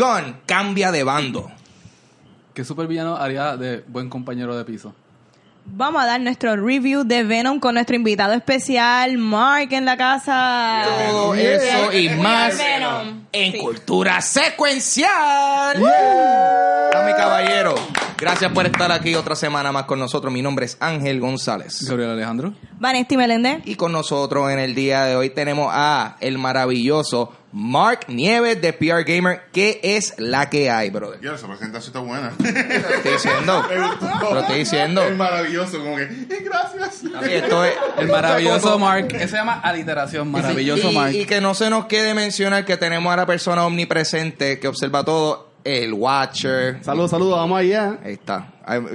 Gunn cambia de bando. ¿Qué supervillano haría de buen compañero de piso? Vamos a dar nuestro review de Venom con nuestro invitado especial, Mark, en la casa. Todo eso y más Venom. en Sí. Cultura Secuencial. Dame caballero, gracias por estar aquí otra semana más con nosotros. Mi nombre es Ángel González. Gabriel Alejandro. Vanesti Meléndez. Y con nosotros en el día de hoy tenemos a el maravilloso Mark Nieves de PR Gamer. ¿Qué es la que hay, brother? Ya, esa presentación está buena. Te estoy diciendo. Lo estoy diciendo. Es maravilloso, como que, eh, gracias. Papi, esto es- El maravilloso Mark. Ese se llama aliteración. Maravilloso y, Mark. y que no se nos quede mencionar que tenemos a la persona omnipresente que observa todo, el Watcher. Saludos, saludos, vamos allá. Ahí está.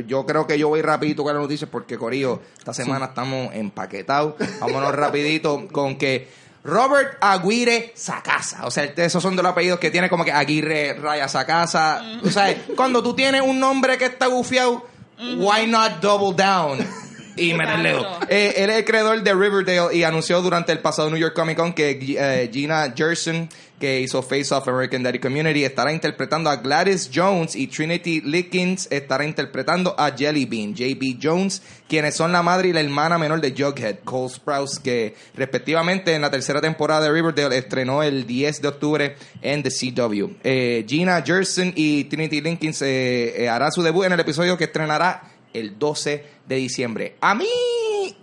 Yo creo que yo voy rapidito con las noticias porque, Corillo, esta semana estamos empaquetados. Vámonos rapidito con que Robert Aguirre Sacasa. O sea, esos son de los apellidos que tiene como que Aguirre Raya Sacasa. O sea, cuando tú tienes un nombre que está gufiado, why not double down? Y dos. Exacto. Eh, él es el creador de Riverdale y anunció durante el pasado New York Comic Con que eh, Gina Gerson, que hizo Face Off American Daddy Community, estará interpretando a Gladys Jones y Trinity Lickens estará interpretando a Jelly Bean, JB Jones, quienes son la madre y la hermana menor de Jughead, Cole Sprouse, que respectivamente en la tercera temporada de Riverdale estrenó el 10 de octubre en The CW. Eh, Gina Gerson y Trinity Lickens hará su debut en el episodio que estrenará el 12 de diciembre. A mí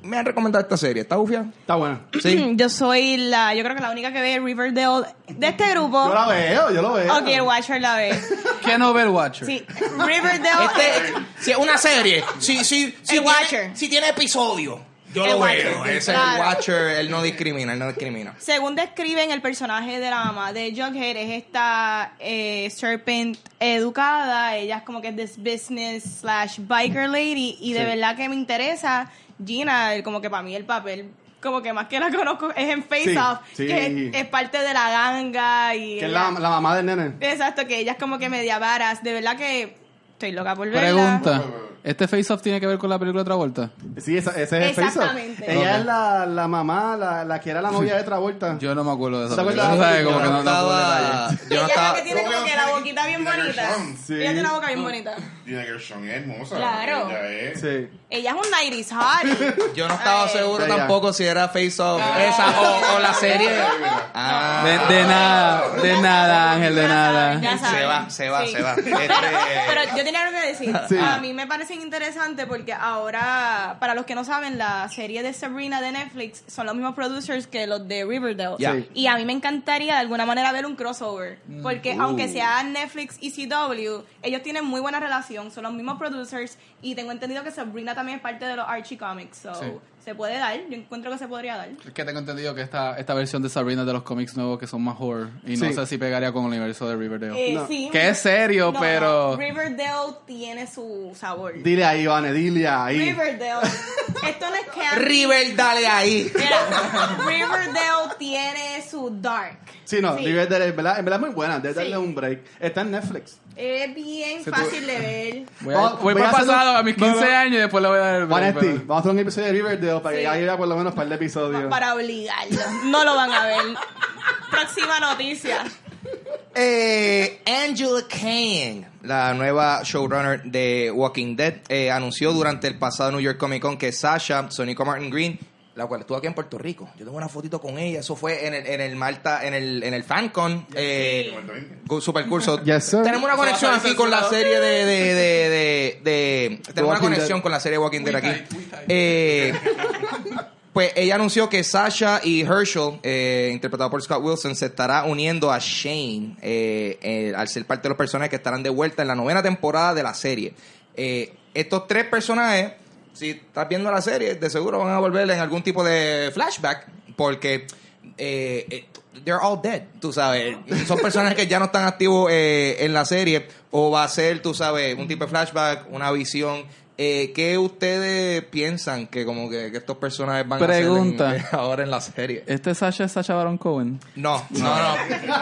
me han recomendado esta serie. ¿Está bufia? Está buena. Sí. Yo soy la, yo creo que la única que ve Riverdale de este grupo. Yo la veo, yo lo veo. Ok, el Watcher la ve. ¿Qué novel watcher? Sí, Riverdale. Este, si es una serie, si, si, si, El tiene, Watcher. si tiene episodio, yo El lo Watcher, veo. Ese es el. Watcher, él no discrimina, él no discrimina. Según describen el personaje de la mamá de Jughead, es esta eh, serpent educada. Ella es como que es this business slash biker lady. Y de Sí. verdad que me interesa. Gina, como que para mí el papel, como que más que la conozco, es en Face Sí, Off, sí. que es, es parte de la ganga. Y Que es la, la mamá del nene. Exacto, que ella es como que media varas. De verdad que estoy loca por verla. Pregunta. ¿Este face-off tiene que ver con la película Travolta? Sí, esa- ese es el face Exactamente. Ella Ok. es la, la mamá, la, la que era la novia de Travolta. Yo no me acuerdo de esa ¿Te acuerdas película. de la. Como que no, no puedo estaba, detalles. yo no ella es la estaba, que tiene como que la boquita bien bonita. Sí. Ella tiene una boca bien bonita. Gina Gershon es hermosa. Claro. Ella es. Sí. Ella es un 90s hot. yo no estaba Ay. seguro tampoco si era Face Off Ah. esa o, o la serie. Ah. De, de nada, de nada, Ángel, de nada. ya Se va, se va, Sí. se va. Pero, Este- pero yo tenía algo que decir. Sí. A mí me parece interesante porque ahora, para los que no saben, la serie de Sabrina de Netflix son los mismos producers que los de Riverdale. Sí. Y a mí me encantaría de alguna manera ver un crossover. Porque aunque sea Netflix y CW, ellos tienen muy buena relación, son los mismos producers. Y tengo entendido que Sabrina también es parte de los Archie Comics. So, Sí. Se puede dar. Yo encuentro que se podría dar. Es que tengo entendido que esta, esta versión de Sabrina de los cómics nuevos que son más horror. Y no Sí. sé si pegaría con el universo de Riverdale. Eh, No. sí. Que es serio, No, pero... no. Riverdale tiene su sabor. Dile ahí, Ivane, dile ahí. Riverdale. Esto no es campy. River, dale ahí. Mira, Riverdale tiene su dark. Sí, no, Sí. Riverdale, en verdad, en verdad es muy buena. Debe Sí. darle un break. Está en Netflix. Es bien fácil de ver. Voy, a, Vamos- voy pasado un- a mis no, 15 no. años y después le voy a dar el break, Vanesti, pero- vamos a hacer un episodio de Riverdale para Sí. que haya por lo menos un par de episodios. Para obligarlo. No lo van a ver. Próxima noticia. Eh, Angela Kang, la nueva showrunner de Walking Dead, eh, anunció durante el pasado New York Comic Con que Sasha, Sonico Martin Green, la cual estuvo aquí en Puerto Rico. Yo tengo una fotito con ella. Eso fue en el, en el Malta, en el, en el FanCon. Eh. Yes, sir. Tenemos una conexión aquí con la serie de, de, de, de, de- tenemos una conexión Dead. con la serie Walking Dead aquí. Eh, pues ella anunció que Sasha y Herschel, eh, interpretado por Scott Wilson, se estará uniendo a Shane eh, eh, al ser parte de los personajes que estarán de vuelta en la novena temporada de la serie. Eh, estos tres personajes, si estás viendo la serie, de seguro van a volver en algún tipo de flashback, porque eh, eh, they're all dead, tú sabes. Son personajes que ya no están activos eh, en la serie, o va a ser, tú sabes, un tipo de flashback, una visión Eh, ¿Qué ustedes piensan que como que, que estos personajes van Pregunta. a hacer en- ahora en la serie? ¿Este Sasha es Sasha Baron Cohen? No, no, no.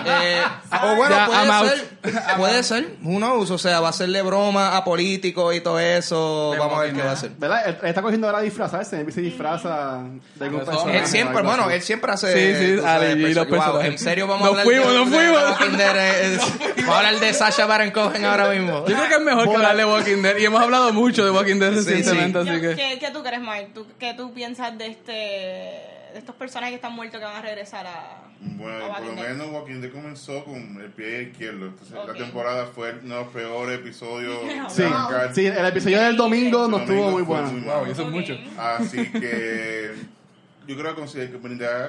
Eh, o bueno, Ya, I'm out. puede ser. Puede ser. Who knows? O sea, va a hacerle broma a políticos y todo eso. De Vamos a ver qué va a hacer. ¿Verdad? Él, está cogiendo ahora disfrazarse. Él se disfraza de algún Eso, personaje. Él siempre, o algo bueno, así. él siempre hace. Sí, sí, sabes, los Wow, en serio vamos Nos a hablar fuimos, de, nos de fuimos. Eh, es- Vamos a hablar de Sasha Baron Cohen ahora mismo. Yo creo que es mejor que hablar de Walking Dead. Y hemos hablado mucho de Walking Dead Sí, recientemente, Yo- así que... ¿Qué, qué tú crees, Mike? ¿Tú, ¿Qué tú piensas de este de estos personajes que están muertos que van a regresar a, Bueno, a por lo Walking Dead? menos Walking Dead comenzó con el pie izquierdo. Entonces, la temporada fue uno de los peores episodios. Sí, sí, el episodio del domingo no estuvo muy bueno. muy Wow, eso es mucho. Así que yo creo que considerar que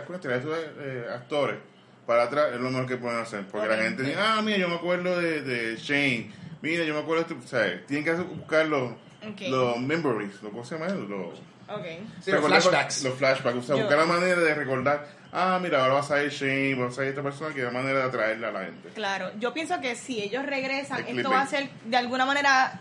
con esos eh, actores para atrás es lo mejor que pueden hacer. Porque la gente dice, ah, mira, yo me acuerdo de, de Shane. Mira, yo me acuerdo de esto. O sea, tienen que buscar los, Los memories. ¿Lo ¿Cómo se llama eso? Los. Sí, flashbacks. Los flashbacks. O sea, Yo- buscar la manera de recordar. Ah, mira, ahora va a salir Shane, va a salir esta persona, que es la manera de atraerle a la gente. Claro, yo pienso que si ellos regresan, El esto va a ser de alguna manera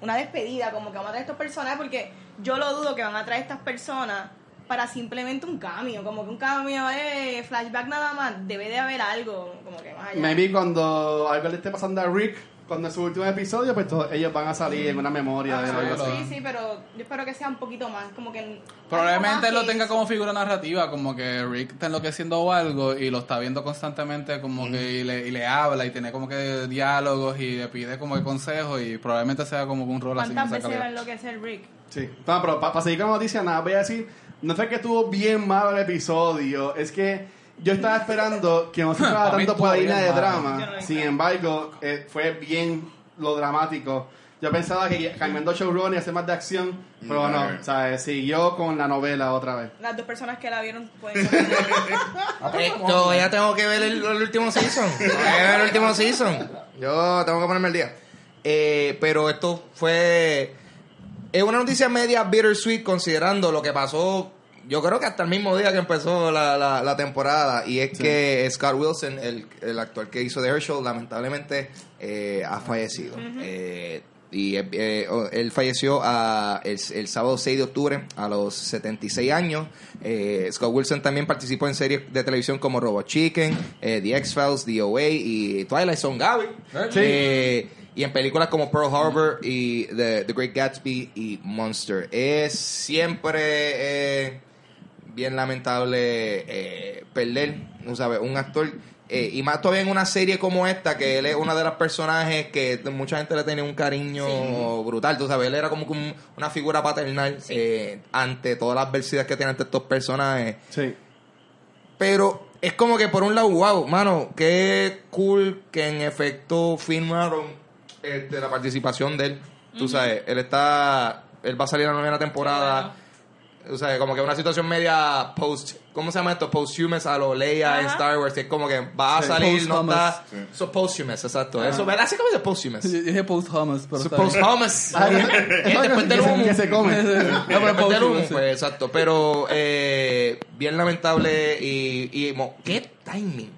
una despedida, como que van a traer estos personajes, porque yo lo dudo que van a traer estas personas para simplemente un cambio, como que un cambio de flashback nada más, debe de haber algo, como que más allá. Maybe cuando algo le esté pasando a Rick, cuando es su último episodio, pues todos ellos van a salir en una memoria de Ah, algo así. sí, sí, pero yo espero que sea un poquito más, como que... Probablemente algo lo tenga como figura narrativa, como que Rick está enloqueciendo o algo y lo está viendo constantemente como que y le, y le habla y tiene como que diálogos y le pide como que consejos y probablemente sea como un rol así en ¿Cuántas veces va a enloquecer Rick? Sí. No, pero para seguir con la noticia, nada, voy a decir, no fue que estuvo bien malo el episodio, es que yo estaba esperando que no se fuera tanto por la línea de drama, sin embargo, eh, fue bien lo dramático. Yo pensaba que cambiando showrun y hacer más de acción, pero No, eh. o sea, siguió con la novela otra vez. Las dos personas que la vieron pueden. Eh, yo ya tengo que ver el, el último season. Tengo que ver el último season. Yo tengo que ponerme el día. Eh, pero esto fue. Es una noticia media bittersweet considerando lo que pasó. Yo creo que hasta el mismo día que empezó la, la, la temporada. Y es que Scott Wilson, el, el actor que hizo The Herschel, lamentablemente eh, ha fallecido. Eh, y eh, eh, oh, él falleció a- el, el sábado 6 de octubre a los 76 años. Eh, Scott Wilson también participó en series de televisión como Robot Chicken, eh, The X-Files, The OA y Twilight Zone Gaby. Sí. Eh, y en películas como Pearl Harbor y The, The Great Gatsby y Monster. Es siempre eh, bien lamentable perder, ¿no sabes? Un actor, eh, y más todavía en una serie como esta, que él es una de las personajes que mucha gente le tenía un cariño brutal, tú sabes, él era como que un- una figura paternal eh, ante todas las adversidades que tienen ante estos personajes. Sí. Pero es como que por un lado, wow, mano, qué cool que en efecto filmaron este, la participación de él. Tú sabes, él está, él va a salir en la novena temporada. O sea, como que una situación media post, ¿cómo se llama esto? Posthumous a lo Leia en. Star Wars. Es como que va a Sí, salir, no posthumous. está. Sí. Eso posthumous, exacto. Eso, ¿verdad? Así como dice posthumous. Yo dije post hummus, pero bien. posthumous. Ah, Eh, después del que, humo. que se come. No, pero después del humo, posthumous, sí. pues, exacto. Pero eh, bien lamentable y, y mo- ¿qué timing?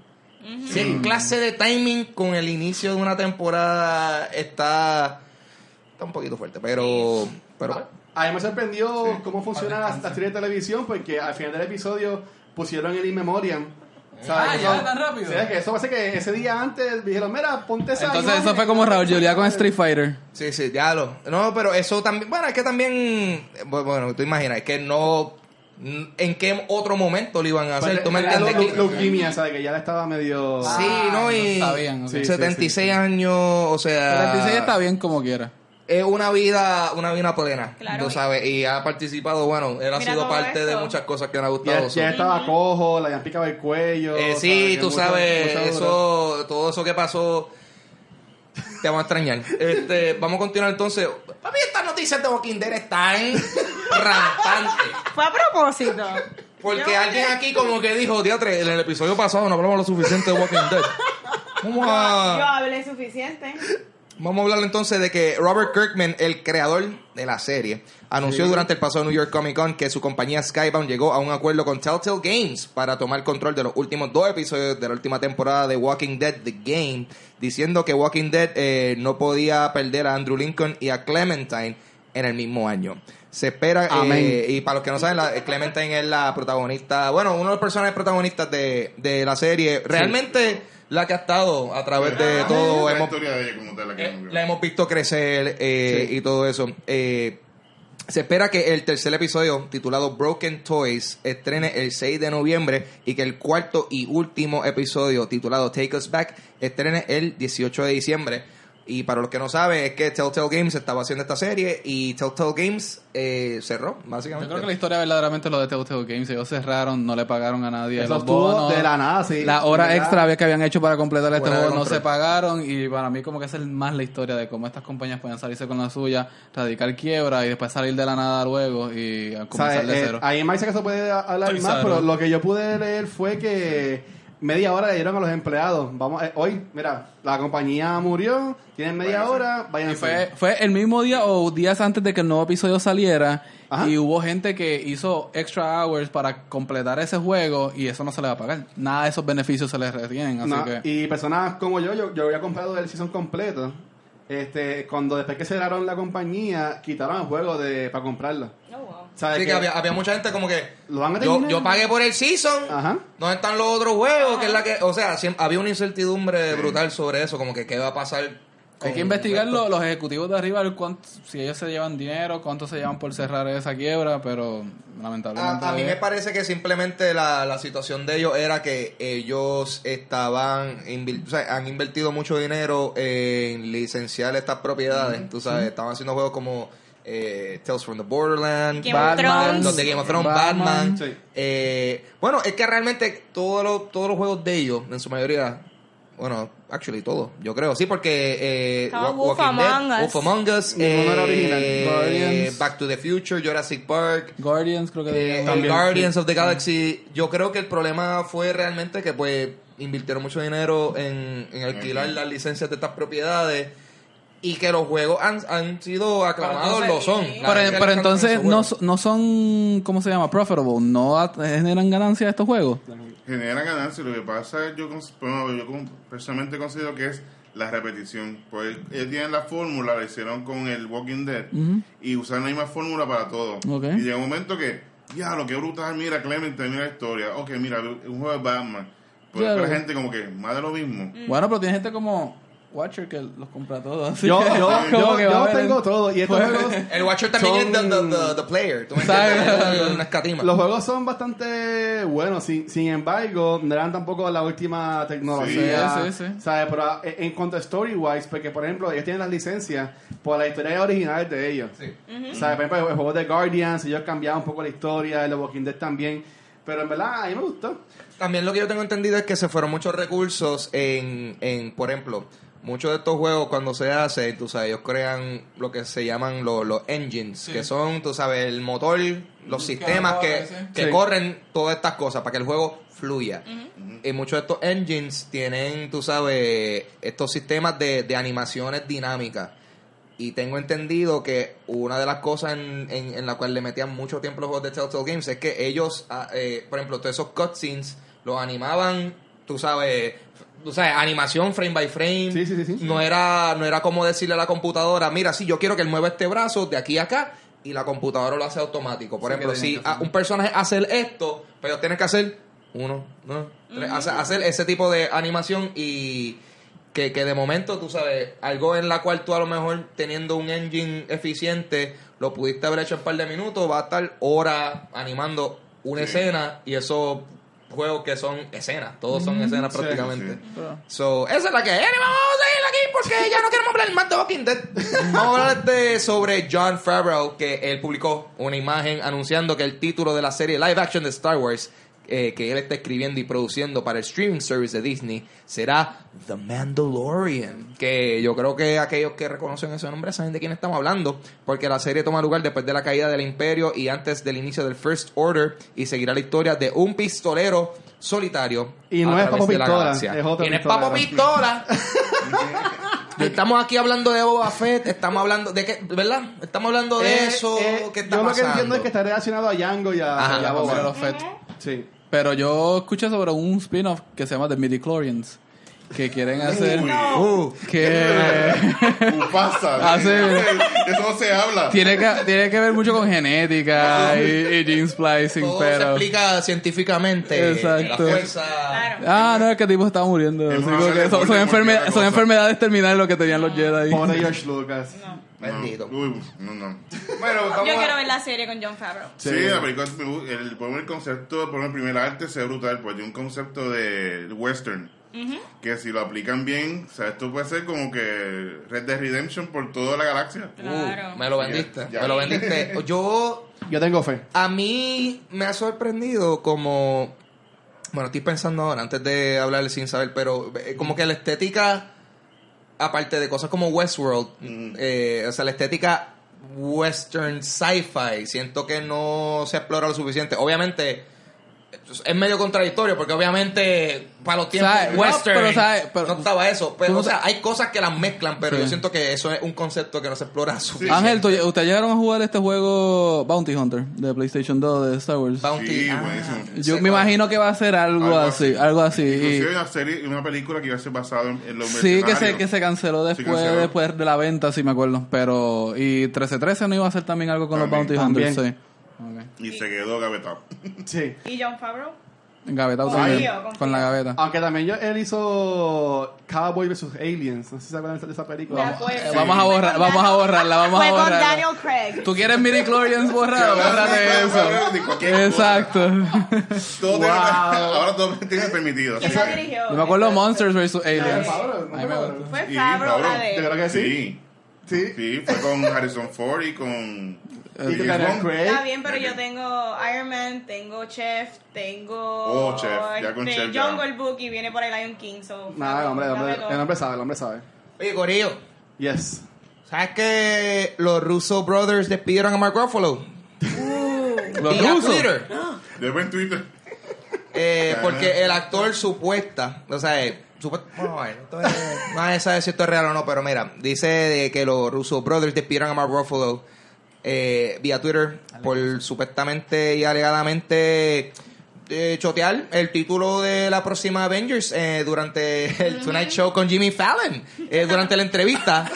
¿Qué clase de timing con el inicio de una temporada está, está un poquito fuerte? Pero, pero A mí me sorprendió Sí. cómo funciona la, la serie de televisión porque al final del episodio pusieron el In Memoriam. ¿Sabes? Ah, Que ya, eso- tan rápido. Sí, que eso parece que ese día antes dijeron, mira, ponte esa Entonces imagen". eso fue como Raúl Julia con Street Fighter. sí, sí, ya lo. No, pero eso también, bueno, es que también, bueno, tú imaginas, es que no, ¿en qué otro momento lo iban a hacer? ¿Tú me entiendes? Leuquimia, ¿sabes? Que ya le estaba medio... Sí, ¿no? Y no sabían, ok. Sí, sí, 76 años, o sea... 76 está bien como quiera. Es una vida una vida plena Claro. tú sabes y ha participado bueno él ha sido parte de muchas cosas que me ha gustado ya estaba cojo, le habían picado el cuello. Eh, sí tú sabes mucho eso todo eso que pasó te vamos a extrañar este vamos a continuar entonces papi estas noticias de Walking Dead están rampantes Fue a propósito. porque Yo- alguien aquí como que dijo diatre en el episodio pasado no hablamos lo suficiente de Walking Dead vamos Yo a hablé suficiente. Vamos a hablar entonces de que Robert Kirkman, el creador de la serie, anunció durante el pasado New York Comic Con que su compañía Skybound llegó a un acuerdo con Telltale Games para tomar control de los últimos dos episodios de la última temporada de Walking Dead The Game, diciendo que Walking Dead eh, no podía perder a Andrew Lincoln y a Clementine en el mismo año. Se espera, eh, y para los que no saben, la, Clementine es la protagonista, bueno, uno de los personajes protagonistas de, de la serie. Realmente la que ha estado a través de todo. La Hemos, historia de ella como tal, la que eh, la hemos visto crecer eh, y todo eso. Eh, se espera que el tercer episodio, titulado Broken Toys, estrene el 6 de noviembre y que el cuarto y último episodio, titulado Take Us Back, estrene el 18 de diciembre. Y para los que no saben, es que Telltale Games estaba haciendo esta serie y Telltale Games eh, cerró, Yo básicamente. creo que la historia verdaderamente es lo de Telltale Games. Ellos cerraron, no le pagaron a nadie Eso los estuvo bonos. de la nada, sí. La hora verdad. extra que habían hecho para completar este juego no se pagaron y para mí como que esa es más la historia de cómo estas compañías pueden salirse con la suya, radical quiebra y después salir de la nada luego y a comenzar de Eh, cero. ahí en Mike que se puede hablar Estoy más, cero. pero lo que yo pude leer fue que media hora le dieron a los empleados. Vamos, eh, hoy, mira, la compañía murió, tienen media Váyanse. hora, vayan Y fue, fue el mismo día o días antes de que el nuevo episodio saliera Ajá. y hubo gente que hizo extra hours para completar ese juego y eso no se le va a pagar. Nada de esos beneficios se les retienen, así No, que... Y personas como yo, yo, yo había comprado el season completo. Este, cuando después que cerraron la compañía, quitaron el juego de para comprarlo. Oh, wow. ¿Sabes Así que había, había mucha gente como que ¿Lo van a yo, yo pagué por el season, Ajá. ¿dónde están los otros juegos? Que es la que, o sea, siempre, había una incertidumbre brutal sobre eso, como que qué va a pasar. Hay que investigar esto. lo- los ejecutivos de arriba, ver cuánto- si ellos se llevan dinero, cuánto se llevan por cerrar esa quiebra, pero lamentablemente... A, a mí me parece que simplemente la, la situación de ellos era que ellos estaban, o sea, han invertido mucho dinero en licenciar estas propiedades, tú sabes, estaban haciendo juegos como eh, Tales from the Game of Batman, los de Game of Thrones, Batman, Batman. sí. Eh, bueno, es que realmente todos los, todos los juegos de ellos, en su mayoría, bueno, actually todos, yo creo, sí, porque eh, Wolf Walking Dead, Among Us. Wolf Among Us, Ninguno era original. eh, Guardians. Back to the Future, Jurassic Park, Guardians creo que... eh, También, Guardians sí. of the Galaxy, yo creo que el problema fue realmente que pues invirtieron mucho dinero en, en alquilar las licencias de estas propiedades y que los juegos han, han sido aclamados, lo son. Pero, pero entonces no, no son, ¿cómo se llama? Profitable, no generan ganancias estos juegos. Generan ganancias. Lo que pasa es, yo, bueno, yo personalmente considero que es la repetición. Pues ellos tienen la fórmula, la hicieron con el Walking Dead y usaron la misma fórmula para todo. Y llega un momento que, ya, lo que brutal, mira Clemente, mira la historia. Ok, mira, un juego de Batman. Pues Claro. la gente como que, más de lo mismo. Bueno, pero tiene gente como Watcher que los compra todos. Yo, que- yo, yo, yo tengo todo. Y estos Pues- juegos, El Watcher también Son- es the, the, the, the player. ¿tú me ¿Sabes? entiendes? Una escatima. los juegos son bastante buenos. Sin, sin embargo, no eran tampoco la última tecnología. Sí, sí, sí. ¿sabes? Pero ah, en cuanto a story-wise, porque por ejemplo, ellos tienen las licencias por las historias originales de ellos. ¿Sabes? Por ejemplo, el juego de Guardians, ellos cambiaban un poco la historia, el de Walking Dead también. Pero en verdad, a mí me gustó. También lo que yo tengo entendido es que se fueron muchos recursos en, en por ejemplo, muchos de estos juegos cuando se hace, tú sabes, ellos crean lo que se llaman los, los engines, Sí. que son, tú sabes, el motor, los sistemas que, que Sí. corren todas estas cosas para que el juego fluya. Y muchos de estos engines tienen, tú sabes, estos sistemas de, de animaciones dinámicas. Y tengo entendido que una de las cosas en, en, en la cual le metían mucho tiempo los juegos de Telltale Games es que ellos, ah, eh, por ejemplo, todos esos cutscenes los animaban, tú sabes, tú sabes, animación frame by frame. Sí, sí, sí, sí. No era, no era como decirle a la computadora, mira, sí, yo quiero que él mueva este brazo de aquí a acá y la computadora lo hace automático. Por Sí, ejemplo, que si un personaje hace esto, pero tienes que hacer uno, dos, tres, hace- hacer ese tipo de animación y que, que de momento, tú sabes, algo en la cual tú a lo mejor teniendo un engine eficiente lo pudiste haber hecho en un par de minutos, va a estar horas animando una Sí. escena y esos juegos que son escenas, todos son escenas Sí, prácticamente. sí. So, esa es la que es. Anyway, vamos a seguir aquí porque ya no queremos hablar más de Walking Dead. Vamos a hablar de, sobre John Favreau, que él publicó una imagen anunciando que el título de la serie live action de Star Wars, eh, que él está escribiendo y produciendo para el streaming service de Disney, será The Mandalorian. Que yo creo que aquellos que reconocen ese nombre saben de quién estamos hablando, porque la serie toma lugar después de la caída del Imperio y antes del inicio del First Order y seguirá la historia de un pistolero solitario. Y no a es Papo de la Pistola, galaxia. es otro Y no es. Papo Pistola. Estamos aquí hablando de Boba Fett, estamos hablando de qué, ¿verdad? Estamos hablando de Eh, eso, eh, ¿qué está yo lo que entiendo es que está relacionado a Django y a, Ajá, y a Boba. Fett. Sí. Pero yo escuché sobre un spin-off que se llama The Midichlorians. que quieren hacer Uy. Uh, que Pasa. Sí. Eso no se habla. tiene que tiene que ver mucho con genética y, y gene splicing, todo se pero explica científicamente. Exacto. La fuerza. Claro. Ah, no, es que el tipo estaba muriendo. Son, son, enferme- son enfermedades terminales lo que tenían los Jedi. Pobre George Lucas. No. Bendito. No. Uy, no, no. Bueno, vamos Yo a- quiero ver la serie con John Favreau. Sí, la película, el, por el concepto, por el primer arte se ve brutal, pues tiene un concepto de western. Que si lo aplican bien, o sea, esto puede ser como que Red Dead Redemption por toda la galaxia. Claro. Uh, me lo vendiste. Ya, ya. Me lo vendiste. Yo Yo tengo fe. A mí me ha sorprendido como... Bueno, estoy pensando ahora, antes de hablar sin saber, pero eh, como que la estética, aparte de cosas como Westworld, Mm. eh, o sea, la estética western sci-fi, siento que no se explora lo suficiente. Obviamente, es medio contradictorio, porque obviamente para los tiempos ¿Sabe? No, western pero sabe, pero- no estaba eso. Pero, o sea, hay cosas que las mezclan, pero Sí. yo siento que eso es un concepto que no se explora suficiente. Ángel, ¿tú- ¿ustedes llegaron a jugar este juego Bounty Hunter de PlayStation 2 de Star Wars? Bounty. Sí, ah, buenísimo. Yo me imagino que va a ser algo, Algo así, así. algo así. Inclusive una serie, una película que iba a ser basada en, en los Sí, que se, que se canceló después, canceló. después de la venta, sí me acuerdo. Pero, y 1313 no iba a hacer también algo con También. los Bounty Hunters, También. Y se quedó gavetado. Sí. ¿Y John Favreau? Gavetado Confío, también, con la gaveta. Aunque también yo, él hizo Cowboy vs. Aliens. No sé si se acuerdan de esa película. acuerdo. eh, vamos a borrar- con vamos a borrarla, vamos a Fue con borrarla. Daniel Craig. ¿Tú quieres Midichlorians borrado? Bórrate eso. Exacto. Todo tiene- Wow. ahora todo tiene permitido. Me acuerdo Monsters vs. Aliens. Favreau, ¿no Ay, me te acuerdo. Fue Favreau. Yo creo que sí. Sí. Sí. Fue con Harrison Ford y con... Y con. Está bien, pero yo tengo Iron Man, tengo Chef, tengo Oh, Chef, ya con este, Chef ya. Jungle Book y viene por ahí Lion King. So, Nada, el hombre, el hombre, el hombre sabe, el hombre sabe. Oye, Corillo, Yes. ¿sabes que los Russo Brothers despidieron a Mark Ruffalo? Los Vía rusos. Twitter. Después en Twitter. Eh, porque el actor supuesta, o sea, bueno, bueno, esto es- nadie sabe si esto es real o no, pero mira, dice de que los Russo Brothers despidieron a Mark Ruffalo eh, vía Twitter por supuestamente y alegadamente eh, chotear el título de la próxima Avengers eh, durante el Tonight Show con Jimmy Fallon. Eh, durante la entrevista,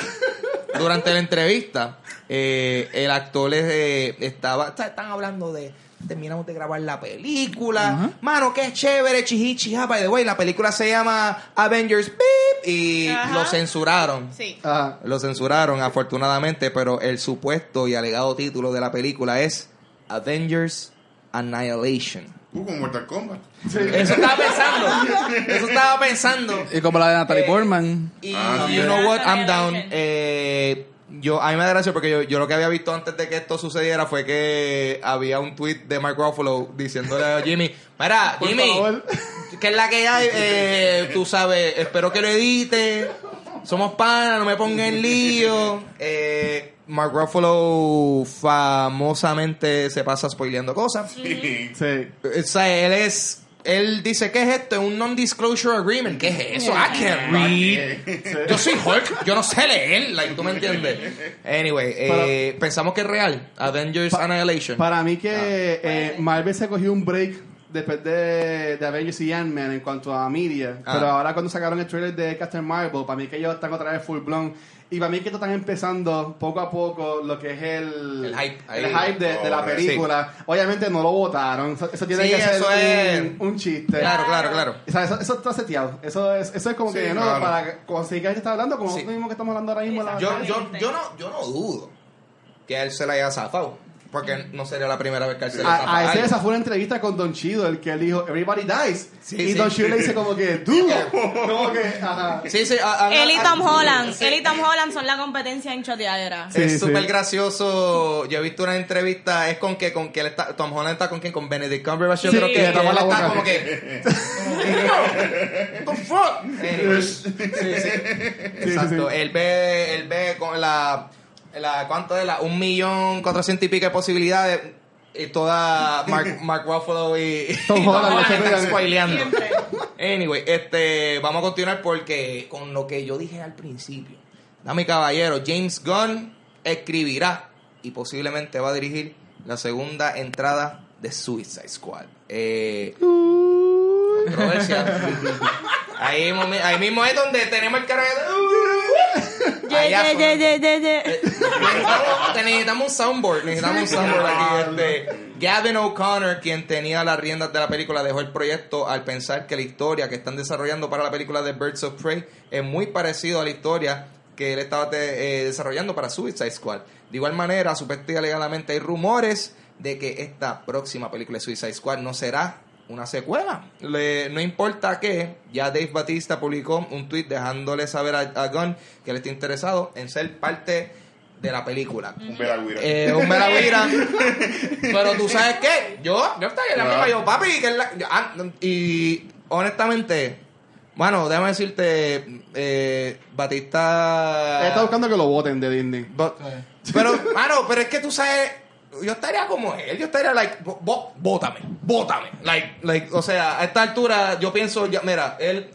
durante la entrevista, eh, el actor eh, estaba, está- están hablando de terminamos de grabar la película. Mano, qué chévere, chiji, chija. By the way, la película se llama Avengers Beep y lo censuraron. Sí. Lo censuraron, afortunadamente, pero el supuesto y alegado título de la película es Avengers Annihilation. Uh, con Mortal Kombat. Eso estaba pensando. Eso estaba pensando. Y como la de Natalie Eh, Portman. Y Ah, sí. you know what, I'm down. Eh, yo, a mí me da gracia porque yo, yo lo que había visto antes de que esto sucediera fue que había un tweet de Mark Ruffalo diciéndole a Jimmy, mira, Jimmy, que es la que hay, eh, tú sabes, espero que lo edite, somos panas, no me ponga en lío. Eh, Mark Ruffalo famosamente se pasa spoileando cosas. Sí. Sí. O sea, él es. Él dice, ¿qué es esto? Es un non-disclosure agreement. ¿Qué es eso? I can't read. Yo soy Hulk, yo no sé leer. Like, ¿Tú me entiendes? Anyway, eh, pensamos que es real. Avengers Pa- Annihilation. Para mí que eh, Marvel se cogió un break después de, de Avengers y Ant-Man en cuanto a media. Ah. Pero ahora cuando sacaron el trailer de Captain Marvel, para mí que ellos están otra vez full blown. Y para mí que están empezando poco a poco lo que es el, El hype. el hype de, de la película. Obviamente no lo votaron. Eso, eso tiene Sí, que ser es- un, un chiste. Claro, claro, claro. O sea, eso, eso está seteado. Eso es, eso es como Sí, que, ¿no? claro. Para conseguir que está hablando, como Sí. nosotros mismo que estamos hablando ahora mismo. la- Yo, yo, yo, no, yo no dudo que a él se la haya zafado. Porque no sería la primera vez que a él se le A, a ese algo. esa fue una entrevista con Don Chido, el que él dijo, Everybody dies. Sí, y sí. Don Chido le dice como que, tú, como que, ajá. Sí, sí. a- a- Él y a- Tom Holland. Sí. Él y Tom Holland son la competencia en choteadera. Sí, es sí. súper gracioso. Yo he visto una entrevista, es con que, con que él está, Tom Holland está con quién, con Benedict Cumberbatch. Yo Sí, creo que, está como que. What the fuck? Anyways, sí, sí. Exacto. sí. Él ve, él ve con la, la ¿cuánto es la? Un millón cuatrocientos y pico de posibilidades. Y toda Mark, Mark Ruffalo y, y Tom se están pegan. spoileando. Anyway, este, vamos a continuar porque con lo que yo dije al principio, dame caballero, James Gunn escribirá y posiblemente va a dirigir la segunda entrada de Suicide Squad. Eh, controversia. Ahí, ahí mismo es donde tenemos el carajo. Ye, Allá ye, son- ye, ye, ye, ye. necesitamos, un soundboard, necesitamos un soundboard aquí. Este, Gavin O'Connor, quien tenía las riendas de la película, dejó el proyecto al pensar que la historia que están desarrollando para la película de Birds of Prey es muy parecido a la historia que él estaba eh, desarrollando para Suicide Squad. De igual manera, supuestamente legalmente hay rumores de que esta próxima película de Suicide Squad no será una secuela. Le- no importa que ya Dave Batista publicó un tweet dejándole saber a, a Gunn que él está interesado en ser parte de la película. Un Belagüira. Eh, un. Pero tú sabes qué, yo, yo estaría en la misma, yo, papi, que es la- yo- ah, y honestamente, bueno, déjame decirte, eh, Batista. Está buscando que lo voten de Disney. But- pero, mano, pero es que tú sabes, yo estaría como él, yo estaría like, bótame, bótame. Like, like, o sea, a esta altura yo pienso, ya, mira, él,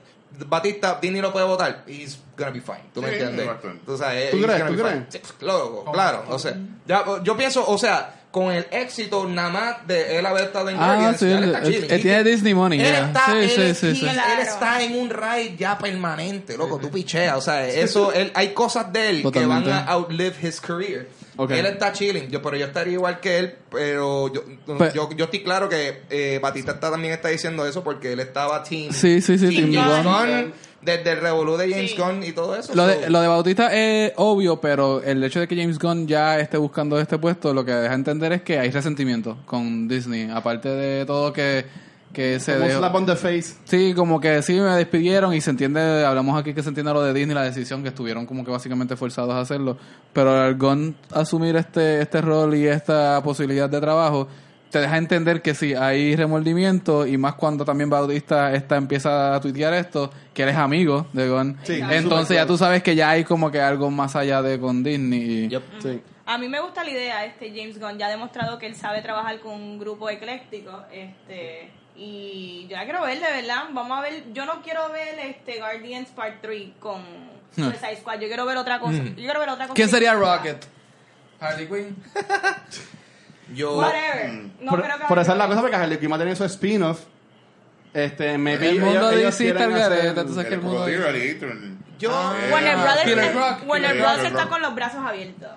Batista, Disney lo puede votar, he's gonna be fine, ¿tú me Sí, entiendes? Tú sabes, ¿Tú crees? ¿Tú crees? Sí, loco, claro, o sea, ya, yo pienso, o sea, con el éxito nada más de él haber estado en Ah, sí, él- está él- él tiene Disney money, Él está, Sí, él, sí, es- sí, sí. él Claro. está en un ride ya permanente, loco, tú picheas, o sea, eso, él, hay cosas de él Totalmente. que van a outlive his career. Él está chilling, yo, pero yo estaría igual que él, pero yo, Pe- yo, yo estoy claro que eh, Batista está, también está diciendo eso porque él estaba team, Sí, sí, sí, team Team James Gunn. Desde el revolú de James Sí. Gunn y todo eso. Lo so- de, lo de Bautista es obvio, pero el hecho de que James Gunn ya esté buscando este puesto, lo que deja entender es que hay resentimiento con Disney. Aparte de todo que, que se Como dejó- slap on the face. Sí, como que sí me despidieron y se entiende, hablamos aquí que se entiende lo de Disney, la decisión que estuvieron como que básicamente forzados a hacerlo. Pero al Gunn asumir este, este rol y esta posibilidad de trabajo, te deja entender que sí, hay remordimiento y más cuando también Bautista está, empieza a tuitear esto, que él es amigo de Gunn. Sí, Entonces ya tú sabes que ya hay como que algo más allá de con Disney. y- Yep. Sí. A mí me gusta la idea, este James Gunn ya ha demostrado que él sabe trabajar con un grupo ecléctico, este y yo la quiero ver de verdad, vamos a ver, yo no quiero ver este Guardians Part 3 con Suicide Squad, yo quiero ver otra cosa, yo quiero ver otra cosa. ¿Quién sería Rocket? Harley Quinn. yo, Whatever. No por, creo que por esa es la cosa, porque Harley Quinn va a tener su spin-off. Este, me El mundo de DC está al garete, tú sabes que El mundo yo, Eh, Warner Ah, Brothers, eh, Rock. Warner Brothers está con los brazos abiertos.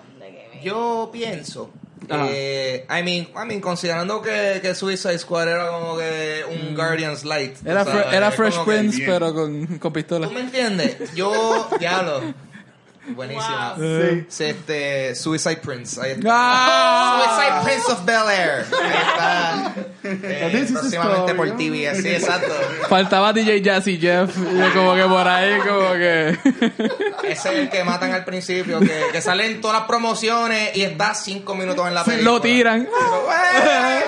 Yo pienso. Eh, I mean, I mean, considerando que, que Suicide Squad era como que un Guardians Light. Era, o sea, Fre- era es Fresh Prince, pero con, con pistola. ¿Tú me entiendes? Yo, diablo. Buenísima. Wow. Sí. Sí, Este, Suicide Prince. Ahí está. ¡Ah! Suicide Prince of Bel Air. Ahí está. Eh, próximamente por ¿no? TBS. Sí, exacto. Faltaba DJ Jazzy Jeff. Como que por ahí, como que. Ese es el que matan al principio, que, que sale en todas las promociones y está cinco minutos en la Sí, película. lo tiran. ¡Eh!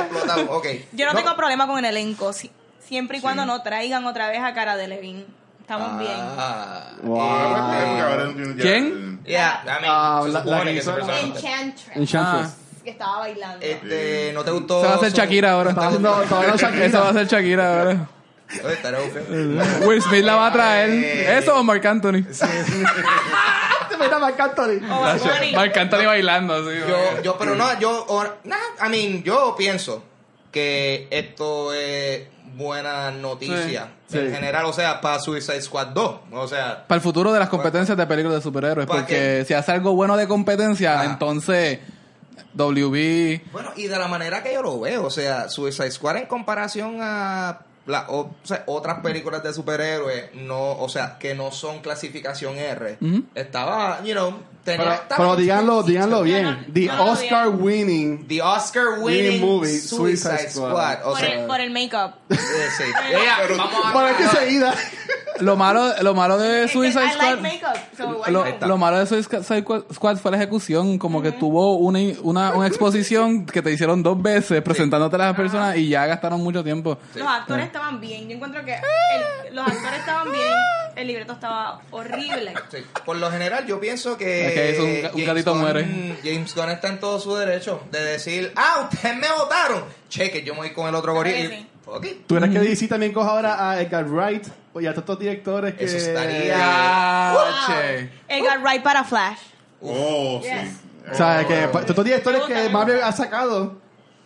Explotado. Ok. Yo no, tengo problema con el elenco, si- siempre y cuando no traigan otra vez a Cara de Levin. Estamos bien. Ah, Wow. eh, ¿Quién? Yeah, I mean, Ah, se la- la que hizo personaje- Enchantress. Enchantress. Que estaba bailando. Este, ¿no te gustó? Se va a hacer Shakira ahora. Estaba haciendo Shakira. Eso va a ser Shakira ahora. Will Smith la va a traer. Eh. Eso o Marc Anthony. Te meta Marc Anthony. Marc Anthony bailando, así. Yo, yo, pero no, yo, or- nah, I mean, yo pienso que esto es buena noticia Sí, en sí. general, o sea, para Suicide Squad 2, o sea, Para el futuro de las competencias de películas de superhéroes. ¿Para Porque si hace algo bueno de competencia, Ah. entonces WB. bueno, y de la manera que yo lo veo, o sea, Suicide Squad en comparación a la, o, o sea, otras películas de superhéroes, no, o sea, que no son clasificación R, estaba, you know, Pero, pero díganlo, díganlo bien. The no, no, Oscar bien. winning. The Oscar winning Winning movie, Suicide, Suicide Squad. Squad. O por, sea, el, por el make-up. sí. Ella, vamos a Bueno, es que seguida. Lo malo, lo malo de Suicide Squad. like. So Lo, malo de Suicide Squad fue la ejecución, como que tuvo una, una, una exposición que te hicieron dos veces presentándote a las personas y ya gastaron mucho tiempo. Los actores estaban bien. Yo encuentro que el- los actores estaban bien. El libreto estaba horrible. Sí, Por lo general, yo pienso que. Es que eso, un- un gatito Gunn- muere. James Gunn está en todo su derecho de decir, ah, ustedes me votaron. Cheque, yo me voy con el otro gorila. Sí, y- sí. Ok. ¿Tú crees que DC también coja ahora a Edgar Wright y a todos estos directores que... Eso estaría- Ah, che. Edgar Wright para Flash. Oh, sí. Yes. O sea, que todos estos directores que me Marvel ha sacado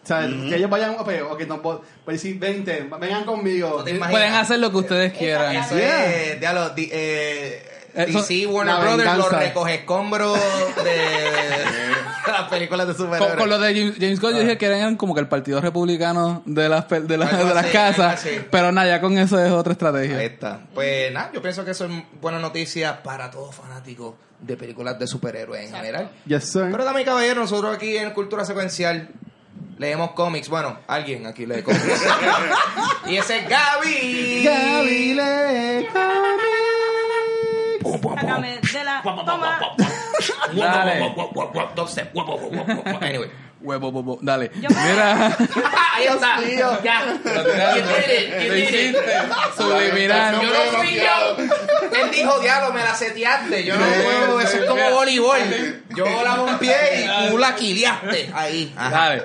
sea, que ellos vayan, ok, ok, no puedo pues decir 20, vengan conmigo. Imaginas. Pueden hacer lo que ustedes quieran. Eso Yeah. es, diablo, di- eh, Eso- DC Warner la Brothers lo venganza. recoge escombros de las películas de Con, superhéroes. con lo de James, James Gunn, yo dije que eran como que el partido republicano de las, de las, Algo de las así, casas, algo así. pero nada, ya con eso es otra Ahí estrategia. está. Pues nada, yo pienso que eso es buena noticia para todos fanáticos de películas de superhéroes en general. Yes, sir. Pero dame caballero, nosotros aquí en Cultura Secuencial leemos cómics. Bueno, alguien aquí lee cómics. y ese es Gaby. Gaby lee Sácame de la toma. Dale. Anyway. Huevo, bobo, dale. Yo Mira, Ahí está. Ya. Lo hiciste. Subliminal. Yo no fui yo. Él dijo, diablo, me la seteaste. Yo no puedo, eso es como voleibol. Yo la bompié y tú la quiliaste. Ahí. Ajá. Dale.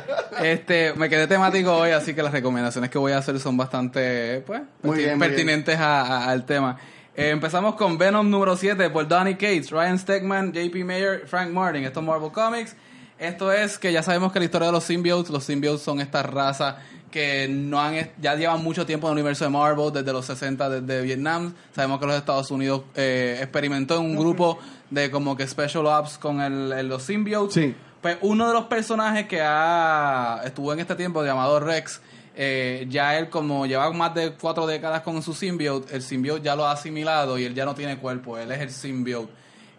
Este, me quedé temático hoy, así que las recomendaciones que voy a hacer son bastante, pues, Muy bien, muy pertinentes a- a- al tema. Eh, empezamos con Venom número 7 por Donny Cates, Ryan Stegman, JP Mayer, Frank Martin. Esto es Marvel Comics. Esto es que ya sabemos que la historia de los symbiotes, los symbiotes son esta raza que no han ya llevan mucho tiempo en el universo de Marvel, desde los 60, desde Vietnam. Sabemos que los Estados Unidos eh, experimentó en un grupo de como que special ops con el, el- los symbiotes. Sí. Pues uno de los personajes que ha, estuvo en este tiempo llamado Rex, eh, ya él como lleva más de cuatro décadas con su symbiote, el symbiote ya lo ha asimilado y él ya no tiene cuerpo, él es el symbiote.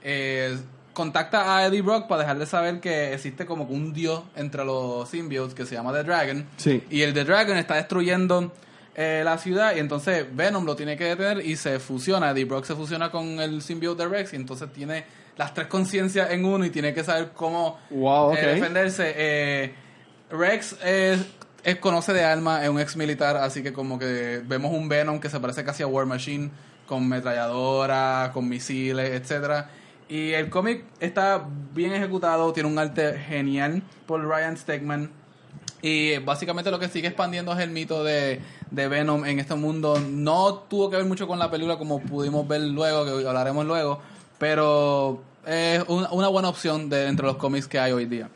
Eh, contacta a Eddie Brock para dejarle saber que existe como que un dios entre los symbiotes que se llama The Dragon. Sí. Y el The Dragon está destruyendo eh, la ciudad y entonces Venom lo tiene que detener y se fusiona. Eddie Brock se fusiona con el symbiote de Rex y entonces tiene las tres conciencias en uno y tiene que saber cómo Wow, eh, defenderse. Eh, Rex conoce de alma, es un ex militar, así que como que vemos un Venom que se parece casi a War Machine, con metralladora, con misiles, etcétera. Y el cómic está bien ejecutado, tiene un arte genial por Ryan Stegman. Y básicamente lo que sigue expandiendo es el mito de, de Venom en este mundo. No tuvo que ver mucho con la película como pudimos ver luego, que hablaremos luego, pero es una, buena opción de entre los cómics que hay hoy día.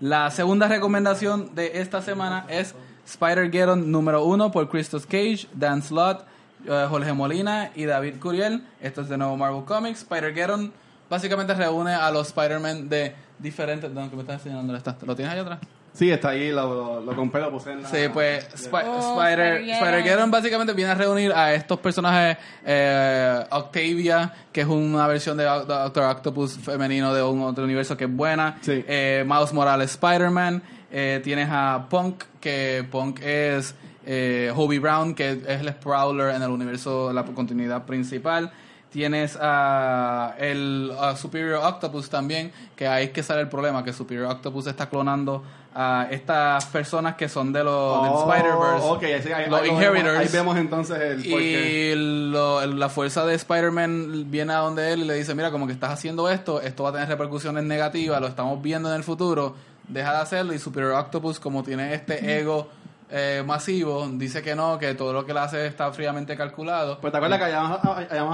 La segunda recomendación de esta semana es Spider-Geddon número uno por Christos Cage, Dan Slott, eh, Jorge Molina y David Curiel. Esto es de nuevo Marvel Comics. Spider-Geddon básicamente reúne a los Spider-Man de diferentes... ¿Dónde que me estás enseñando? ¿Dónde está? ¿Lo tienes ahí atrás? Sí, está ahí, lo, lo, lo compré, lo puse en la... Sí, pues Spi- Oh, Spider, Spider-Geddon. Básicamente viene a reunir a estos personajes, eh, Octavia, que es una versión de Doc- Doctor Octopus femenino de un otro universo que es buena, Sí. eh, Miles Morales Spider-Man, eh, tienes a Punk, que Punk es eh, Hobie Brown, que es el Prowler en el universo, la continuidad principal. Tienes a el a Superior Octopus también, que ahí es que sale el problema, que Superior Octopus está clonando a estas personas que son de los Oh, del Spider-Verse, ok, ahí, ahí- los ahí lo Inheritors. vemos, ahí vemos entonces el y lo- la fuerza de Spider-Man viene a donde él y le dice, mira, como que estás haciendo esto, esto va a tener repercusiones negativas, lo estamos viendo en el futuro, deja de hacerlo. Y Superior Octopus, como tiene este ego eh, masivo, dice que no, que todo lo que él hace está fríamente calculado. Pues te acuerdas que hayamos,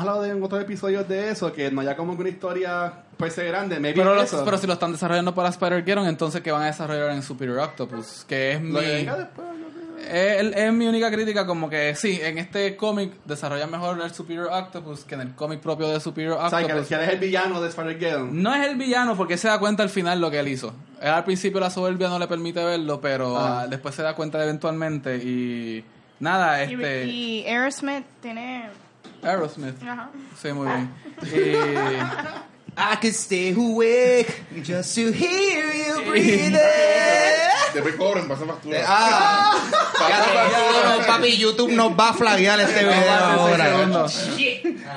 hablado de en otros episodios de eso, que no haya como que una historia pues grande, Pero, lo- eso. pero si lo están desarrollando para Spider-Geddon, entonces ¿qué van a desarrollar en Superior Octopus? Que es mi... Lo que venga después. Es, es mi única crítica, como que sí, en este cómic desarrollan mejor el Superior Octopus que en el cómic propio de Superior O sea, que, Octopus. que eres el villano de Spider-Geddon. No es el villano porque se da cuenta al final lo que él hizo. Él al principio la soberbia no le permite verlo, pero Ah. ah, después se da cuenta eventualmente y nada, Y, este y Aerosmith tiene. Aerosmith. Ajá. Sí, muy bien. Y I could stay awake just to hear you breathing. Después cobren, pasa factura. Ah, ya, no, papi, YouTube nos va a flaguear este video ahora.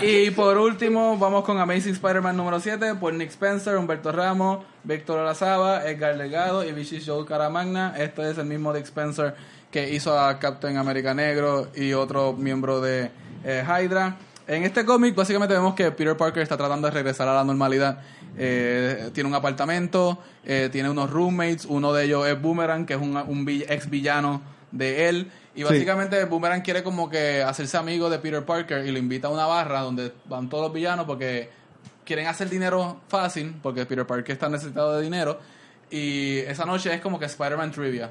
Y por último, vamos con Amazing Spider-Man número 7 por Nick Spencer, Humberto Ramos, Víctor Olazaba, Edgar Delgado y Vichy Joe Caramagna. Este es el mismo Nick Spencer que hizo a Captain America Negro y otro miembro de eh, Hydra. En este cómic básicamente vemos que Peter Parker está tratando de regresar a la normalidad. Eh, tiene un apartamento, eh, tiene unos roommates, uno de ellos es Boomerang, que es un, un vill- ex villano de él. Y Sí. básicamente Boomerang quiere como que hacerse amigo de Peter Parker y lo invita a una barra donde van todos los villanos porque quieren hacer dinero fácil, porque Peter Parker está necesitado de dinero. Y esa noche es como que Spider-Man Trivia.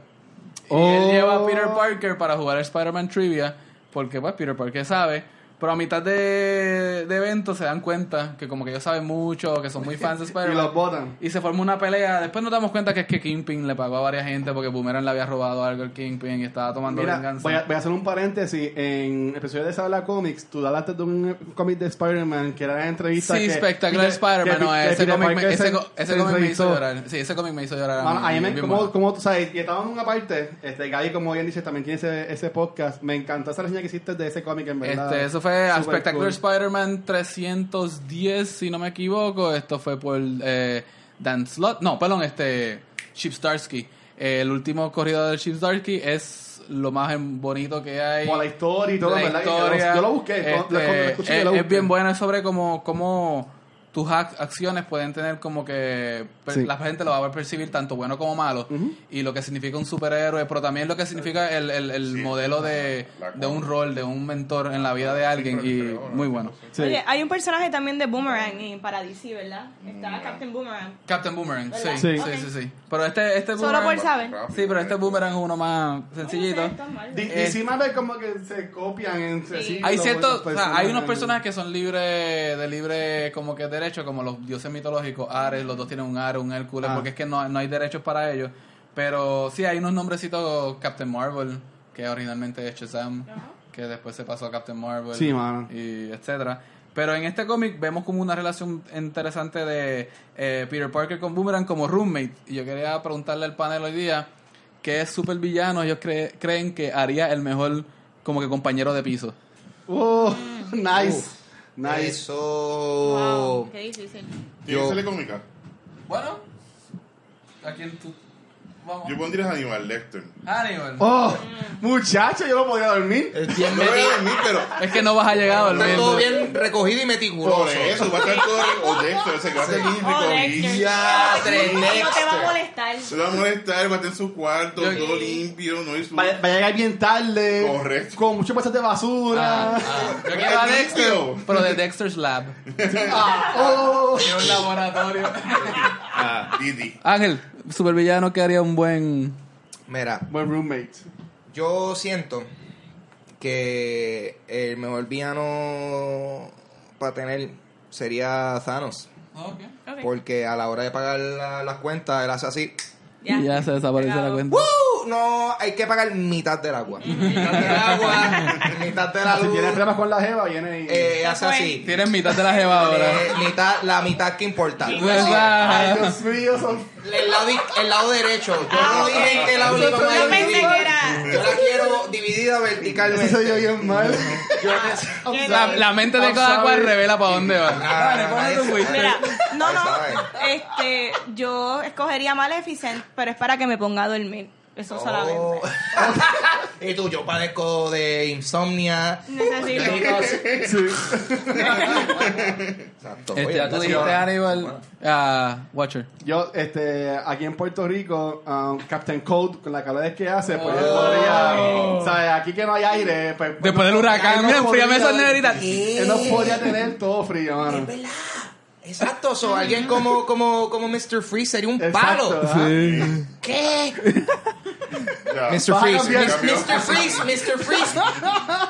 Y él Oh. lleva a Peter Parker para jugar Spider-Man Trivia, porque pues Peter Parker sabe. Pero a mitad de, de evento se dan cuenta que como que ellos saben mucho, que son muy fans de Y Spider-Man. los botan. Y se forma una pelea. Después nos damos cuenta que es que Kingpin le pagó a varias gente porque Boomerang le había robado algo al Kingpin y estaba tomando Mira, venganza. voy a, voy a hacer un paréntesis. En episodio de Sabla Comics, tú hablaste de un cómic de Spider-Man que era la entrevista Sí, que... Espectacular Spider-Man, no, ese cómic me, ese, ese cómic me hizo llorar. Sí, ese cómic me hizo llorar. a mí, a mí me, como, como tú sabes, y estábamos en una parte, este, Gaby, como bien dice, también tiene ese, ese podcast. Me encantó esa reseña que hiciste de ese cómic, en verdad. Este, eso fue a Super Spectacular cool. Spider-Man 310, si no me equivoco. Esto fue por eh, Dan Slott. No, perdón, este. Chip Starsky. el último corrido del Chip Starsky es lo más en- bonito que hay. Por la historia y todo, La ¿verdad? Historia, yo, yo lo busqué. este, lo, lo escuché, es, lo es busqué. bien bueno es sobre cómo, cómo tus ac- acciones pueden tener como que Sí. la gente lo va a percibir tanto bueno como malo y lo que significa un superhéroe pero también lo que significa el, el, el Sí. modelo de, La- de un rol de un mentor en la vida de alguien y muy bueno Sí. Oye, hay un personaje también de Boomerang en Paradisi, ¿verdad? Está Captain Boomerang. Captain Boomerang sí ¿Verdad? sí Sí. sí, pero este este Solo boomerang por saber. sí pero este boomerang es uno más sencillito Eh, DC Marvel como que se copian entre sí. Hay ciertos, buenos o sea, hay unos personajes. que son libres de libre como que derecho, como los dioses mitológicos, Ares, los dos tienen un Ares, un Hércules, Ah. porque es que no, no hay derechos para ellos. Pero sí hay unos nombrecitos Captain Marvel, que originalmente es Shazam, que después se pasó a Captain Marvel, Sí, mano. y etcétera. Pero en este cómic vemos como una relación interesante de eh, Peter Parker con Boomerang como roommate. Y yo quería preguntarle al panel hoy día, ¿qué es super villano? Ellos cre- creen que haría el mejor como que compañero de piso. Oh, nice. Nice. Eso. Wow, qué difícil. Bueno, ¿a quién tú? Vamos. Yo pondría a Animal Lecter. Hannibal. Oh, muchacho, yo no podía dormir. Es bien No voy a dormir, pero Es que no vas a llegar a dormir. Está todo bien recogido y por meticuloso. eso va a estar todo. O Dexter, ese que va a estar bien Oh, recogido. Ya, No te- tres no te va a molestar. Se va a molestar, va a estar en su cuarto, Yo- todo limpio, no hay su... Va, va a llegar bien tarde. Correcto. Con muchos pesos de basura. Ah, Yo quiero a Dexter, pero de Dexter's Lab. Oh. Tiene un laboratorio. Didi. Ángel, supervillano que haría un buen... Mira, Buen roommate. yo siento que el mejor villano para tener sería Thanos. Ok. Porque a la hora de pagar la- las cuentas, él hace así. Ya. Y ya se desaparece la cuenta. ¡Woo! No, hay que pagar mitad del agua. mitad del agua, mitad de la Si luz. tienes problemas con la jeva, viene y... Eh, hace fue. así. Tienes mitad de la jeva ahora. Eh, mitad, la mitad que importa. Ay. Dios mío, son... El lado, el lado derecho. Yo no dije en qué lado le iban a Yo pensé dividir. que era. Yo la quiero dividida Eso verticalmente. se dio bien mal. Yo Que La, mente de I'm cada cual revela para dónde va. Dale, ¿por dónde tú fuiste? Mira, no, no. Este, yo escogería Maleficent, pero es para que me ponga a dormir. Eso solamente. Oh. y tú, yo padezco de insomnia. Necesito. Exacto. Este, ya tú dijiste Hannibal. Ah, Watcher. Yo, este, aquí en Puerto Rico, um, Captain Cold, con la calidad que hace, pues él Oh. podría, ¿sabes? Aquí que no hay aire, pues... pues, Después del huracán, mira, enfríame esas negritas. Él nos podría tener todo frío, mano. Exacto, so, alguien como, como, como Mr. Freeze sería un Exacto, palo. ajá. ¿Qué? Ya. Mr. Freeze, Mr. Freeze, Mr. Freeze,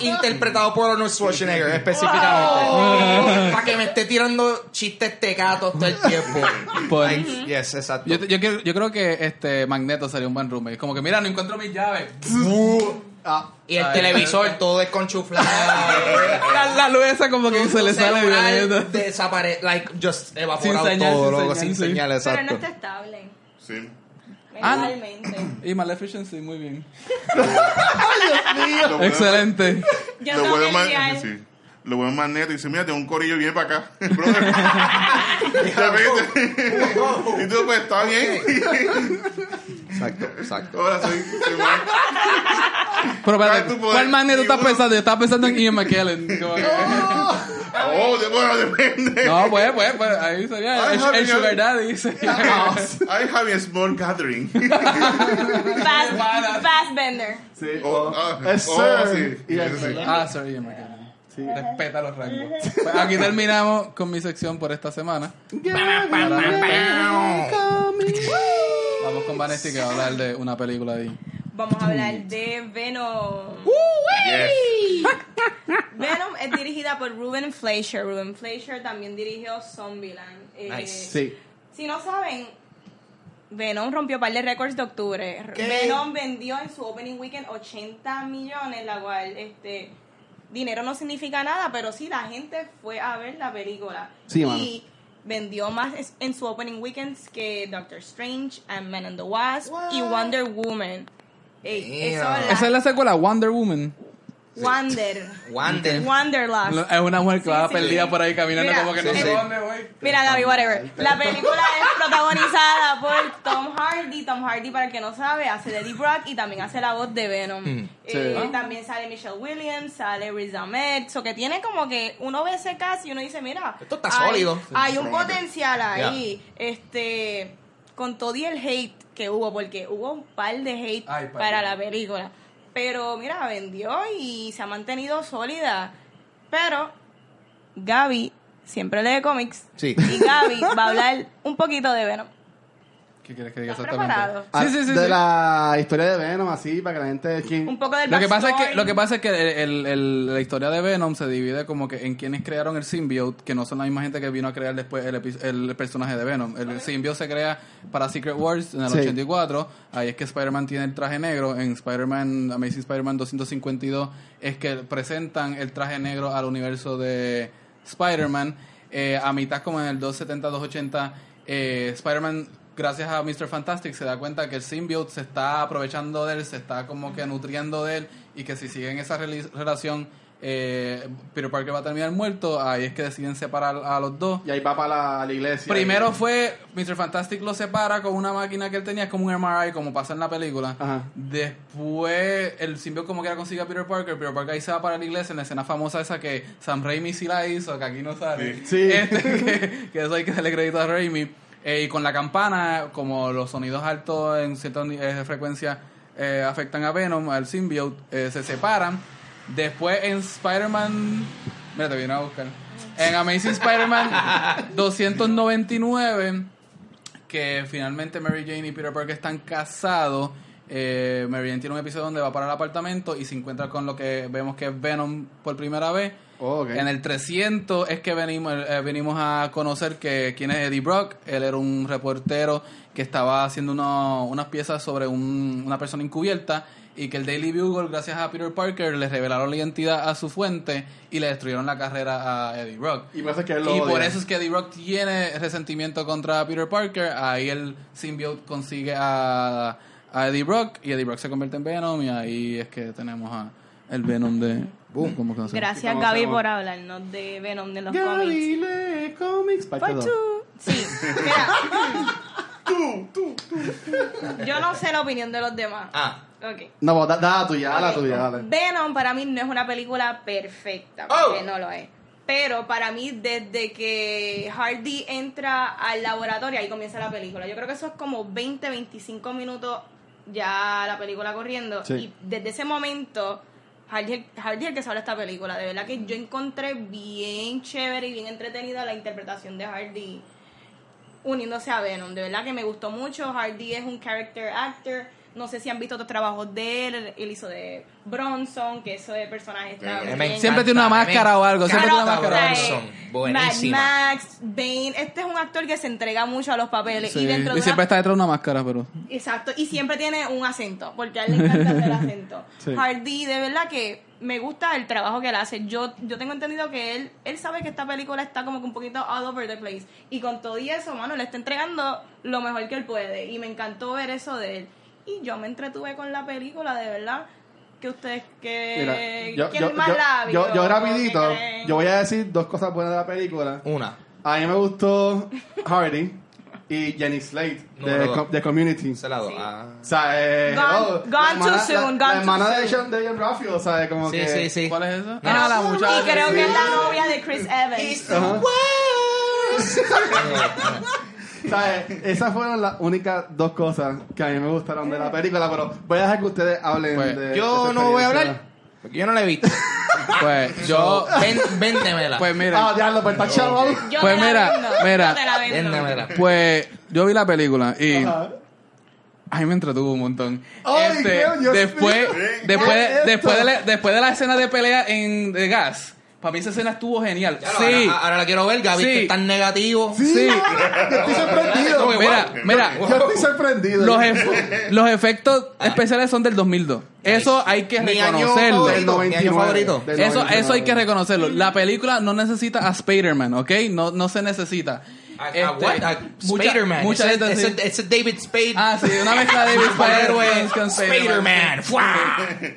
interpretado por Arnold Schwarzenegger específicamente. Ah. Para que me esté tirando chistes tecatos todo el tiempo. Like, yes, exacto. Yo, yo, quiero- yo creo que este Magneto sería un buen roommate. Como que, mira, no encuentro mis llaves. Ah, y el Ay, televisor todo desconchuflado. La, la luz esa como que se le sale violeta. Desaparece, like, just evaporado Sin señal, todo, sin señal, sin sí. señal, Pero no exacto. está estable. Sí. Ah. Mentalmente. Y Maleficent, sí, muy bien. Excelente. Yo Lo sí. Lo bueno más neto. Y dice, mira, tengo un corillo bien para acá. Y tú, pues, está bien. Exacto, exacto. Ahora soy. Pero espérate, ¿cuál Magneto estás pensando? Yo estaba pensando en Ian McKellen. Oh, de, bueno, depende. No, pues, pues, pues, ahí sería el, el. Sugar Daddy. I have a small gathering. Fast, fast bender. sí. Oh, Oh, ah, oh, Sí. Ah, sorry, Ian McKellen. Sí. Respeta los rangos. Pues aquí terminamos con mi sección por esta semana. Vamos con Vanessa que va a hablar de una película ahí. vamos a hablar de Venom. Yes. Venom es dirigida por Ruben Fleischer. Ruben Fleischer también dirigió Zombieland. Eh, Nice. Sí. Si no saben, Venom rompió par de récords de octubre. Venom vendió en su opening weekend 80 millones, la cual, este, dinero no significa nada, pero sí la gente fue a ver la película. Sí, y vendió más en su opening weekends que Doctor Strange, Ant-Man and the Wasp y Wonder Woman. Ey, eso la- Esa es la secuela, Wonder Woman. Wonder. Wander. Wanderlust. Es una mujer que Sí, va sí. perdida por ahí caminando Mira, como que no sé sí. dónde voy. Mira, Gaby, whatever. La película es protagonizada por Tom Hardy. Tom Hardy, para el que no sabe, hace de Eddie Brock y también hace la voz de Venom. Mm. Eh, Sí. También sale Michelle Williams, sale Riz Ahmed. So que tiene como que uno ve ese cast y uno dice, mira, Esto está hay- sólido. Hay un potencial ahí. Este, con todo y el hate que hubo, porque hubo un par de hate Ay, para la película. Pero mira, vendió y se ha mantenido sólida. Pero Gaby siempre lee cómics. Sí. Y Gaby va a hablar un poquito de Venom. ¿Qué quieres que diga ¿Estás preparado? Ah, Sí, sí, sí. De sí. la historia de Venom, así, para que la gente... ¿quién? Un poco del Lo que pasa es que backstory. lo que pasa es que el- el- la historia de Venom se divide como que en quienes crearon el symbiote, que no son la misma gente que vino a crear después el, epi- el personaje de Venom. El symbiote se crea para Secret Wars en el Sí. 84. Ahí es que Spider-Man tiene el traje negro. En Spider-Man Amazing Spider-Man 252 es que presentan el traje negro al universo de Spider-Man. Eh, a mitad como en el 270-280 eh, Spider-Man gracias a Mr. Fantastic se da cuenta que el symbiote se está aprovechando de él, se está como que nutriendo de él y que si siguen esa relación eh, Peter Parker va a terminar muerto, ahí es que deciden separar a los dos. Y ahí va para la, la iglesia. Primero fue Mr. Fantastic lo separa con una máquina que él tenía, es como un MRI, como pasa en la película. Ajá. Después el simbionte como quiera consigue a Peter Parker, Peter Parker ahí se va para la iglesia en la escena famosa esa que Sam Raimi sí la hizo, que aquí no sale. Sí. Este, que, que eso hay que darle crédito a Raimi. Eh, y con la campana, como los sonidos altos en cierta eh, frecuencia eh, afectan a Venom, al symbiote, eh, se separan. Después en Spider-Man... Mira, te vine a buscar. En Amazing Spider-Man 299 que finalmente Mary Jane y Peter Parker están casados. Eh, Mary Jane tiene un episodio donde va para el apartamento y se encuentra con lo que vemos que es Venom por primera vez. Oh. En el 300 es que venimos, eh, venimos a conocer que quién es Eddie Brock. Él era un reportero que estaba haciendo uno- unas piezas sobre un- una persona encubierta y que el Daily Bugle, gracias a Peter Parker, le revelaron la identidad a su fuente y le destruyeron la carrera a Eddie Brock. Y por es que Y eso es que Eddie Brock tiene resentimiento contra Peter Parker. Ahí el symbiote consigue a, a Eddie Brock y Eddie Brock se convierte en Venom y ahí es que tenemos a el Venom de... Boom. ¿cómo que no sé? Gracias, ¿Cómo Gaby, por hablarnos de Venom de los cómics. Gaby lee Comics. Parte Part dos. two. Sí, mira. Yo no sé la opinión de los demás. Ah. Ok. No, da, da la tuya, da la tuya, dale. Venom para mí no es una película perfecta, Oh. porque no lo es. Pero para mí, desde que Hardy entra al laboratorio, ahí comienza la película. Yo creo que eso es como 20, 25 minutos ya la película corriendo. Sí. Y desde ese momento, Hardy, Hardy es el que sabe esta película. De verdad que yo encontré bien chévere y bien entretenida la interpretación de Hardy uniéndose a Venom. De verdad que me gustó mucho. Hardy es un character actor. No sé si han visto otros trabajos de él. Él hizo de Bronson, que eso de personaje está Sí. bien. Me Siempre tiene una máscara o algo, siempre tiene una máscara. Bronson. Buenísima. Mad Max, Bane. Este es un actor que se entrega mucho a los papeles. Sí, Y dentro Y de siempre una- está detrás de una máscara, pero... Exacto, y siempre tiene un acento, porque a él le encanta hacer acento. Sí. Hardy, de verdad que me gusta el trabajo que él hace. Yo, yo tengo entendido que él, él sabe que esta película está como que un poquito all over the place. Y con todo y eso, mano, le está entregando lo mejor que él puede. Y me encantó ver eso de él. Y yo me entretuve con la película, de verdad. Que ustedes, que... Mira, yo, ¿Quién yo, más yo, la vio? yo, yo rapidito, yo voy a decir dos cosas buenas de la película. Una. A mí me gustó Hardy y Jenny Slate de, dos. de Community. Se la doy. Sí. Ah. O sea, eh, Gone- hello, gone la too hermana- soon, la, gone la too hermana de soon. Sean de Raffio, o sea, como Sí, que... sí, sí. ¿Cuál es esa? Ah, la muchacha. Y creo que es la novia de Chris Evans. Ajá. ¿Sabes? Esas fueron las únicas dos cosas que a mí me gustaron de la película, pero voy a dejar que ustedes hablen Pues, de Yo no voy a experiencia. hablar. Porque yo no la he visto. Pues yo... Ven, véndemela. Pues mira... Ah, diablo, pues está. Yo Pues te la mira, vendo, mira. yo te la vendo. véndemela. Pues yo vi la película y Ajá. A mí me entretuvo un montón. Ay, Este, Dios mío. después, Sí. después, ¿Qué es después, de la, después de la escena de pelea en de gas, para mí esa escena estuvo genial. Ya sí, Ahora, ahora la quiero ver, Gaby, Sí. que es tan negativo. sí. Yo estoy sorprendido. Mira, mira, Yo estoy sorprendido. los, los efectos especiales son del 2002. Eso hay que Mi año reconocerlo. Del favorito, mi año 99. favorito. Eso, 99. eso hay que reconocerlo. La película no necesita a Spider-Man, ¿ok? No, no se necesita. A, a Este, what? A mucha- Spider-Man. Mucha Ese- gente ese, sí. ese David Spade. Ah, sí, una mezcla de David. Spider-Man con Spider-Man.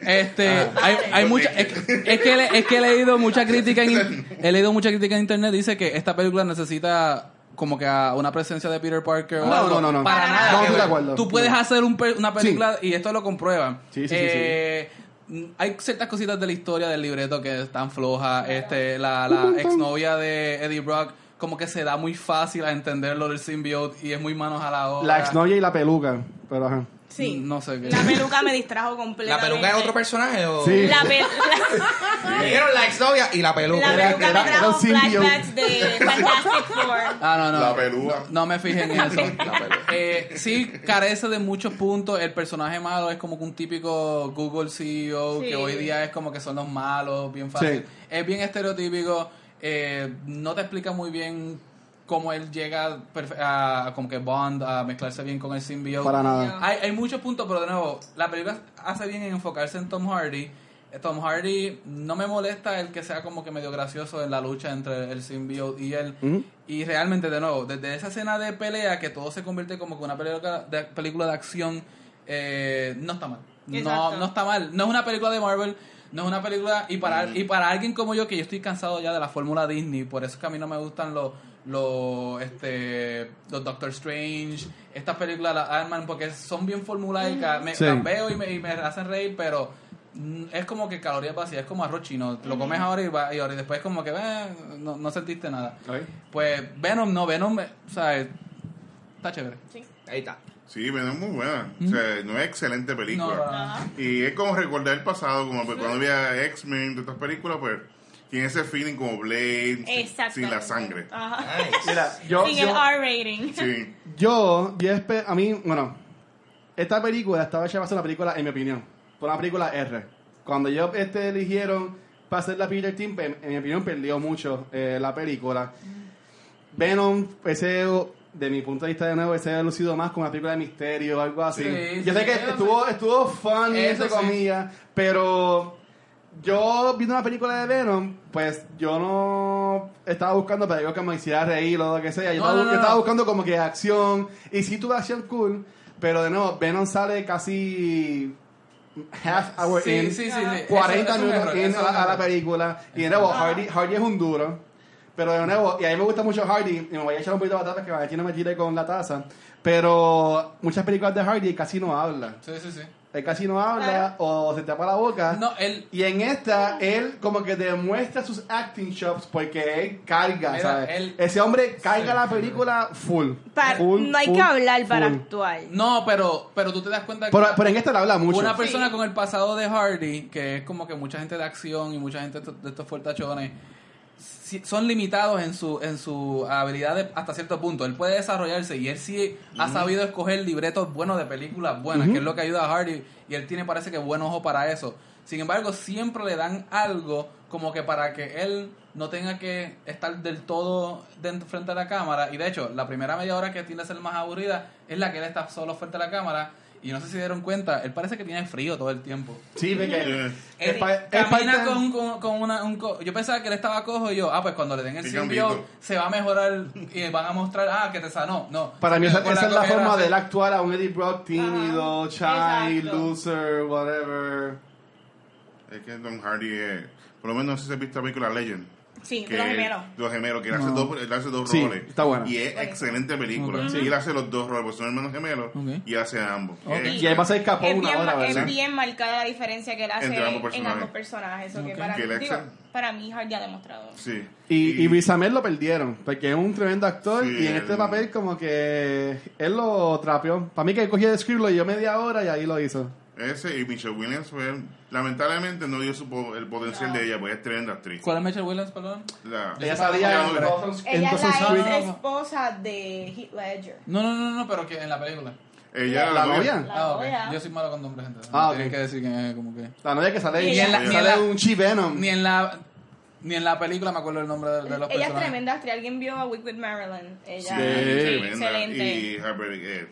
Este, Ah. hay, hay mucha, es, es que le- es que he leído mucha crítica en he leído mucha crítica en internet dice que esta película necesita como que a una presencia de Peter Parker o No, algo. no, no, no. para nada. no estoy de acuerdo. Tú puedes No. hacer un una película y esto lo comprueba. Sí, sí, sí, Eh, mm, Hay ciertas cositas de la historia del libreto que están flojas. Este, la, la exnovia de Eddie Brock como que se da muy fácil a entender lo del symbiote y es muy manos a la obra. La exnovia y la peluca. Pero ajá. Sí. No sé qué. La peluca me distrajo ¿La completamente. peluca es otro personaje o...? Sí. La, pe- Me dijeron la exnovia y la peluca. la Era- peluca era- me era trajo flashbacks de Fantastic Four. Ah, no, no. La pelúa. No, no me fijé en eso. Eh, sí, carece de muchos puntos. El personaje malo es como que un típico Google CEO Sí. que hoy día es como que son los malos, bien fácil. Sí. Es bien estereotípico. Eh, no te explica muy bien cómo él llega a, a como que Bond a mezclarse bien con el symbiote. Para nada. Hay, hay muchos puntos, pero de nuevo, la película hace bien en enfocarse en Tom Hardy. Eh, Tom Hardy no me molesta el que sea como que medio gracioso en la lucha entre el symbiote y él. Y realmente, de nuevo, desde esa escena de pelea que todo se convierte como que una película de, película de acción, eh, no está mal. No, no está mal. No es una película de Marvel, no es una película... Y para, y para alguien como yo, que yo estoy cansado ya de la fórmula Disney, por eso es que a mí no me gustan los... Los, este, los Doctor Strange, estas películas, las Ant-Man, porque son bien formulaicas. Me, Sí. Las veo y me, y me hacen reír, pero mm, es como que calorías vacías, es como arroz chino. Lo comes ahora y, va- y ahora y después como que eh, no, no sentiste nada. Pues Venom no, Venom, o sea, está chévere. Ahí está. Sí, Venom es muy buena. O sea, no es excelente película. No. Y es como recordar el pasado, como pues, cuando había X-Men de estas películas, pues tiene ese feeling como Blade, sin- la sangre. Ajá. Nice. Mira, yo, Sin el yo, R rating. Sí. yo, yo espe- a mí, bueno, esta película estaba hecha para ser una película, en mi opinión, por una película R. Cuando yo este, eligieron para hacer la Peter Team, en, en mi opinión, perdió mucho eh, la película. Venom, ese, de mi punto de vista de nuevo, ese ha lucido más como una película de misterio o algo así. Sí, yo sí, sé que eso estuvo, estuvo funny, Eso entre sí. comillas, pero yo viendo una película de Venom, pues yo no estaba buscando para algo que me hiciera reír o lo que sea. Yo No, estaba, no, yo no, estaba buscando como que acción. Y sí tuve acción cool, pero de nuevo, Venom sale casi half hour Sí, in, sí, sí, sí. 40 Eso- eso es un minutos in a, la, a la película. Y de nuevo, Hardy, Hardy es un duro. Pero de nuevo, y a mí me gusta mucho Hardy, y me voy a echar un poquito de batata que no me tire con la taza. Pero muchas películas de Hardy casi no habla. Sí, sí, sí. Él casi no habla o se tapa la boca. No, él... Y en esta, él como que demuestra sus acting chops porque él carga, Mira, ¿sabes? él- Ese hombre carga Sí, la película full. Para- full, no hay full, que hablar para full. actuar. No, pero, pero tú te das cuenta que... Pero, pero en esta le habla mucho. Una persona Sí. con el pasado de Hardy, que es como que mucha gente de acción y mucha gente de estos- si- son limitados en su en su habilidad de- hasta cierto punto. Él puede desarrollarse y él sí ha sabido escoger libretos buenos de películas buenas, que es lo que ayuda a Hardy y él tiene parece que buen ojo para eso. Sin embargo, siempre le dan algo como que para que él no tenga que estar del todo dentro, frente a la cámara. Y de hecho, la primera media hora que tiende a ser más aburrida es la que él está solo frente a la cámara. Y no sé si se dieron cuenta, él parece que tiene frío todo el tiempo. Sí, porque Él es camina con, con, con una... un co- yo pensaba que él estaba cojo y yo, ah, pues cuando le den el simbio se va a mejorar y van a mostrar, ah, que te sanó. No. Para mí Se esa, es la forma de- de él actuar a un Eddie Brock tímido, shy, Exacto. loser, whatever. es que Tom Hardy es, por lo menos no sé si has visto la película Legend. Sí, que los gemelos. Los gemelos, que él hace No. dos, él hace dos Sí, roles. está buena. Y es excelente película. Ok. Y él hace los dos roles, porque son hermanos gemelos. Ok. Y hace ambos. Y ahí va a ser capó es una bien, hora, ma- es ¿verdad? bien marcada la diferencia que él hace Entre ambos en personajes. ambos personajes. Eso que para, Que él digo, para mí Hardy ha demostrado. Sí. Y, y Ahmed lo perdieron, porque es un tremendo actor Sí, y en este papel como que él lo trapeó. Para mí que él cogía de script, lo dio media hora y ahí lo hizo. Ese y Michelle Williams fue, lamentablemente no dio su po- el potencial de ella, porque es tremenda actriz. ¿Cuál es Michelle Williams, perdón? La- Ella salía en. Dawson's- en Ella es la esposa de Heath Ledger. No, no, no, no, pero que en la película. Ella era ¿La la novia. novia? La Ah, ok. novia. Yo soy malo con nombres, gente. Ah, Tienes ok. que decir que es como que... La novia que sale, Ni en la- sale ni en la- un Chi-Venom. Ni en la ni en la película me acuerdo el nombre de, de los Ella es personajes. tremenda actriz. ¿Alguien vio a Wick with Marilyn? Ella Sí. sí, Tremenda. excelente. Y Harper, eh,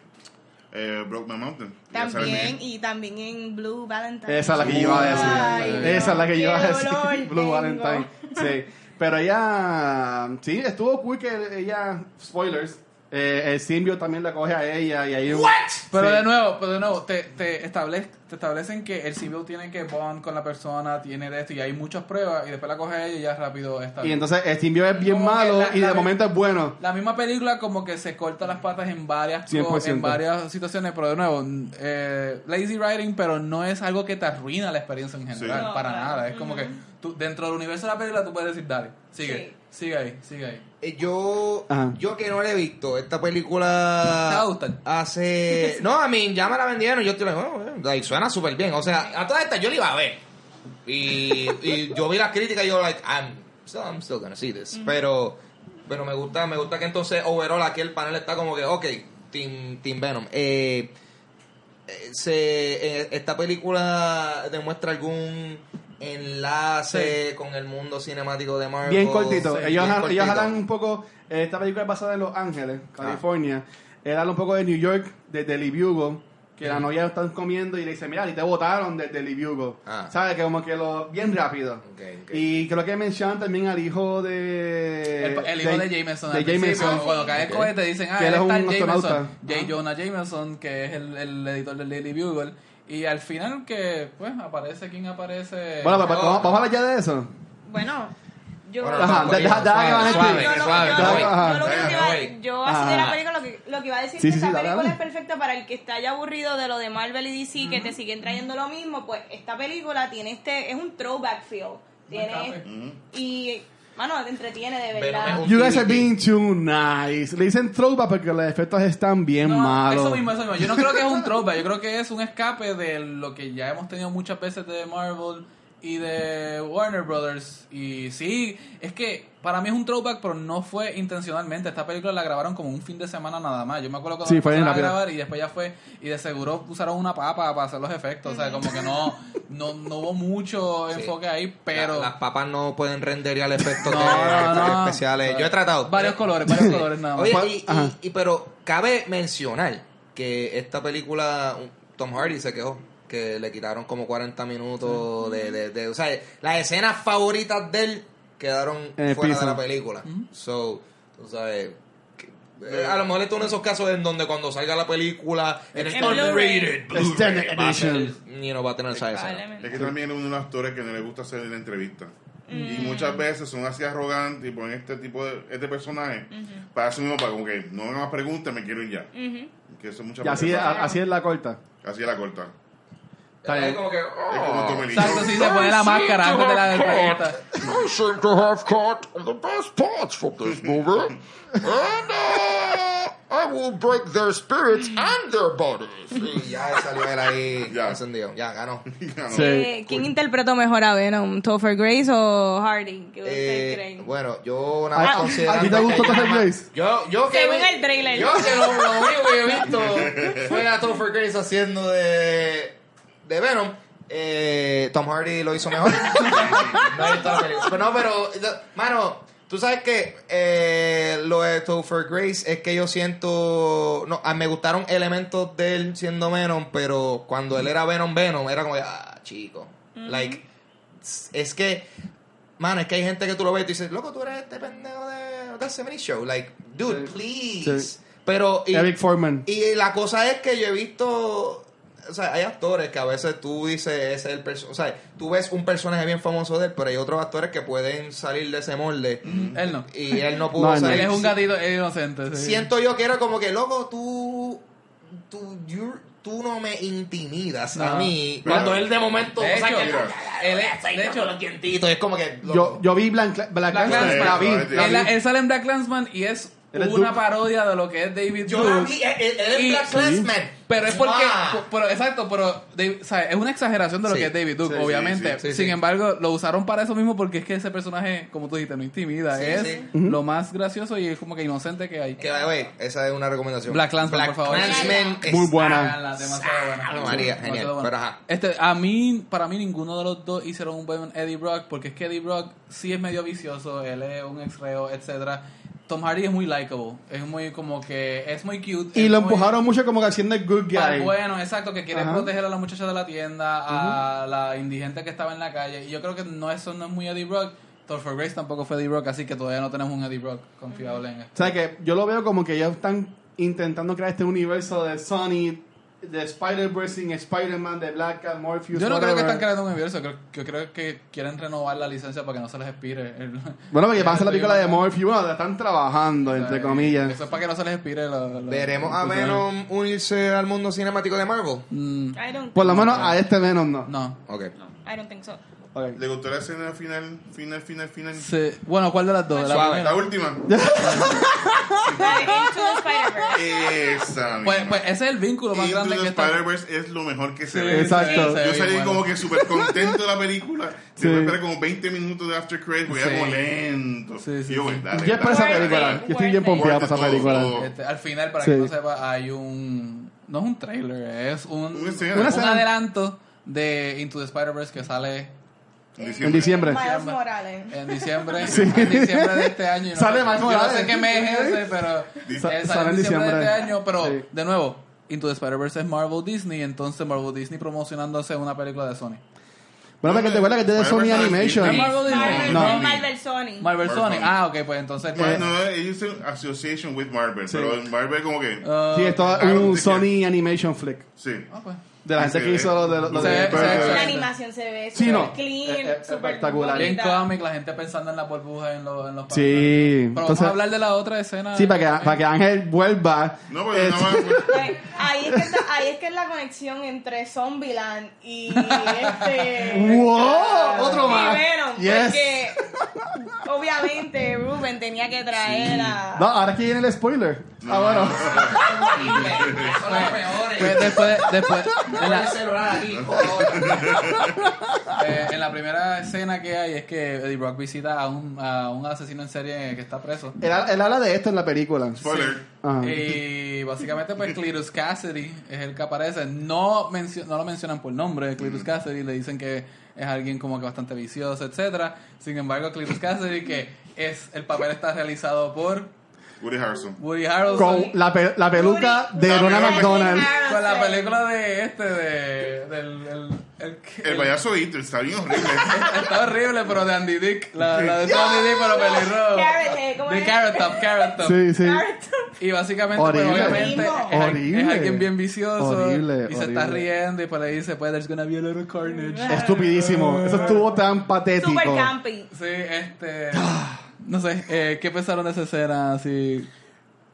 eh, Broke My Mountain. También, bien. y también en Blue Valentine. Esa es la que yo iba a decir. Ay, Esa es la que yo iba a decir. Blue tengo. Valentine. Sí. Pero ella, sí, estuvo cool que ella, spoilers, eh, el simbio también la coge a ella y ahí un... Pero Sí. de nuevo, pero de nuevo, te, te, establec- te establecen que el civil tiene que bond con la persona, tiene de esto, y hay muchas pruebas, y después la coge ella y ya rápido está. Y entonces el simbio es bien Como malo la- y la- de momento es bueno. La misma película como que se corta las patas en varias, co- 100%. en varias situaciones, pero de nuevo, eh, lazy writing, pero no es algo que te arruina la experiencia en general, Sí. No, para claro. nada. Es como que tú, dentro del universo de la película tú puedes decir, dale, sigue, sigue ahí, sigue ahí. Eh, Yo, Ajá. yo que no la he visto, esta ¿Te va película a gustar? hace... No, a mí ya me la vendieron y yo estoy like, oh, eh, like, suena súper bien. O sea, a todas estas yo la iba a ver. Y, y yo vi las críticas y yo like, I'm, still, I'm still gonna see this. Pero, pero me gusta, me gusta que entonces overall aquí el panel está como que, ok, Team, team Venom. Eh, eh, se, eh, esta película demuestra algún enlace con el mundo cinemático de Marvel. Bien cortito. Sí, ellos, bien ellos cortito. hablan un poco, eh, esta película es basada en Los Ángeles, California. Él habla un poco de New York, de Daily Bugle, que la novia están comiendo y le dice, mira, y te votaron de Daily Bugle. Ah. ¿Sabes? Que como que lo, bien rápido. Y creo que mencionan también al hijo de... El, el hijo de, Jameson. De Jameson. Cuando cae el Ok. cohete dicen, ah, Que él él es es tal un Jameson. astronauta. J. Ah. Jonah Jameson, que es el, el editor del Daily Bugle. Y al final que, pues, aparece quien aparece. Bueno, pues, No. vamos, vamos a hablar ya de eso. Bueno, yo... Ajá, que así de la película lo que, lo que iba a decir Sí, que sí, esta película es perfecta para el que esté ya aburrido de lo de Marvel y DC que te siguen trayendo lo mismo pues esta película tiene este es un throwback feel. Tiene y mano te entretiene de verdad. You guys are being too nice. Le dicen throwback porque los efectos están bien No, malos. Eso mismo, eso mismo. Yo no creo que es un throwback, yo creo que es un escape de lo que ya hemos tenido muchas veces de Marvel y de Warner Brothers. Y sí, es que para mí es un throwback, pero no fue intencionalmente. Esta película la grabaron como un fin de semana nada más. Yo me acuerdo cuando Sí, la fue bien empezaron a grabar y después ya fue, y de seguro usaron una papa para hacer los efectos. O sea, como que no, no, no hubo mucho Sí. enfoque ahí, pero... La- las papas no pueden renderear efectos No, de no, especiales. Yo he tratado. Varios colores, varios colores nada más. Oye, Pues, y, y- y- pero cabe mencionar que esta película, Tom Hardy se quejó que le quitaron como 40 minutos de, de, de- O sea, las escenas favoritas de él quedaron fuera piso. de la película. So, tú sabes... eh, A lo mejor esto es uno de esos casos en donde cuando salga la película en el Blu-ray, Extended va a ser- edition. you know, va a tener esa escena. Es que también es uno de los actores que no le gusta hacer la entrevista. Y muchas veces son así arrogantes y ponen este tipo de este personaje para eso mismo, para como que no me más preguntas, me quiero ir ya. Que eso muchas Y así, veces así es la corta. Así es la corta. Está bien. como que... Es como Tommy Lee Exacto, Jones. sí, se pone la máscara antes de la pregunta. I seem to have caught the best parts from this movie. And uh, I will break their spirits and their bodies. Y ya salió él ahí Ya. encendido. Ya, ganó. Ya no. Sí. Eh, ¿Quién interpretó mejor a Venom? ¿Topher Grace o Hardy? ¿Qué ustedes Eh, creen? bueno, yo ¿A- nada más a- considerando a ti te que gustó ella Topher Grace? Yo, yo que Según vi- el trailer. Yo que lo, lo único que he visto fue a Topher Grace haciendo de, de Venom. Eh, Tom Hardy lo hizo mejor. no he visto la película. Pero no, pero, mano, tú sabes que eh, lo de Topher Grace es que yo siento. No, ah, me gustaron elementos de él siendo Venom, pero cuando él era Venom, Venom, era como, ah, chico. Like, es que, mano, es que hay gente que tú lo ves y tú dices, loco, tú eres este pendejo de The 70 Show. Like, dude, please. Sí. Pero, y, Eric Foreman. y la cosa es que yo he visto. O sea, hay actores que a veces tú dices, ese es el personaje. O sea, tú ves un personaje bien famoso de él, pero hay otros actores que pueden salir de ese molde. Él no. Y él no pudo No, salir. Él es un gatito inocente. sí. Siento yo que era como que, loco, tú. Tú, tú no me intimidas a No. mí. Mira. Cuando él de momento. De o sea, hecho, que- mira, él es- de hecho, los. Es como que. loco. Yo, yo vi Blank, Black Black Clansman, la vi. Él- la Él, vi. él sale en Black Clansman y es hubo una parodia de lo que es David Yo la Duke. vi, él- él es Y- Black Clansman. Pero es porque, Wow. pero, exacto, pero David- ¿sabes? es una exageración de lo Sí. que es David Duke, Sí, sí, obviamente. sí, sí, Sin sí. embargo, lo usaron para eso mismo porque es que ese personaje, como tú dijiste, no intimida. Sí, es sí. lo más gracioso y es como que inocente que hay. Que, güey, esa es una recomendación. Black Clansman, por favor. Clansman es- Muy buena. Háganla, demasiado buena. María, Demasiado genial. buena. Pero ajá. Este, a mí, para mí, ninguno de los dos hicieron un buen Eddie Brock, porque es que Eddie Brock sí es medio vicioso, él es un ex reo, etcétera. Tom Hardy es muy likable, es muy como que, es muy cute. Y lo muy- empujaron mucho como que haciendo el good guy. bueno, exacto, que quiere Ajá. proteger a la muchacha de la tienda, a la indigente que estaba en la calle. Y yo creo que no eso no es muy Eddie Brock. Thor for Grace tampoco fue Eddie Brock, así que todavía no tenemos un Eddie Brock confiable en esto. O sea que yo lo veo como que ellos están intentando crear este universo de Sony, de Spider-Verse sin Spider-Man, de Black Cat, Morpheus. Yo no creo que whatever. están creando un universo, creo, yo creo que quieren renovar la licencia para que no se les expire. el- Bueno, porque pasa la película de. Morpheus, bueno, la están trabajando, entre comillas. Eso es para que no se les expire la... la- Veremos a Venom unirse al mundo cinemático de Marvel. Mm, Por lo menos a este menos no. no. Ok. I don't think so. Ok. ¿Le gustó la escena final, final, final, final? Sí. Bueno, ¿cuál de las dos? La Suave. La última. La de Into the Spider-Verse. Esa. Pues, pues ese es el vínculo más Into grande the que está. Spider-Verse es lo mejor que se Sí, ve. Exacto. Yo salí bueno. como que súper contento de la película. Sí. Después esperé como 20 minutos de after credits porque Sí. era como lento. Sí, sí, Y yo, dale, Yo es para esa película. Yo estoy bien pompeado para esa película. Este, al final, para que no sepa, hay un... No es un trailer, es un, un escena. adelanto de Into the Spider-Verse que sale En diciembre. Miles Morales. en diciembre, en diciembre de este año. no Sale Miles Yo no Morales. sé qué mes es ese, pero Sa- eh, sale en en diciembre de diciembre. este año. Pero, Sí. de nuevo, Into the Spider-Verse es Marvel Disney, entonces Marvel Disney promocionándose una película de Sony. Bueno, porque te acuerdas que es de Sony Animation. ¿Es Marvel Disney? No. es Marvel Sony. Marvel Sony. Ah, ok, pues entonces... Bueno, pues, no, ellos dicen Association with Marvel, Sí. pero en Marvel como que... ah, Sí, esto es un think Sony Animation flick. Sí. ah, pues. De la gente que hizo lo de, lo Se de ve- se ve- Burger. La animación se ve Sí, super no. clean, Eh, eh, super espectacular. Bien cómic, la gente pensando en la burbuja en, los en los Sí, pantalones. Pero entonces- vamos a hablar de la otra escena. Sí, para que, para que Ángel vuelva. No, pero Eh. Pues, ahí, es que está- ahí es que es la conexión entre Zombieland y este. ¡Wow! Otro más. Venom, Yes. Porque obviamente Ruben tenía que traer a. No, ahora que viene el spoiler. Ah, bueno. Pues después, después en, la, eh, en la primera escena que hay es que Eddie Brock visita a un, a un asesino en serie que está preso. Él, él habla de esto en la película. Spoiler. Ajá. Y básicamente pues Cletus Cassidy es el que aparece. No, mencio- no lo mencionan por nombre, Cletus Cassidy, le dicen que es alguien como que bastante vicioso, etcétera. Sin embargo, Cletus Cassidy, que es el papel está realizado por Woody Harrelson. Woody Harrelson. Con la, pe- la peluca de Ronald. McDonald. Con la película de este, de, del... El, el, El payaso Hitler está bien horrible. Está horrible, pero de Andy Dick. La, la de Andy Dick, pero pelirrojo. Carrot Head, ¿cómo De es? Carrot Top, Carrot Top. Sí, sí. Carrot. Y básicamente, pues, Horrible. obviamente, es, al- Horrible. es alguien bien vicioso. Horrible, y se está riendo y pues le dice, pues, there's gonna be a little carnage. Estupidísimo. Eso estuvo tan patético. Super campy. Sí, este... No sé, eh, ¿qué pensaron de esa escena? Así...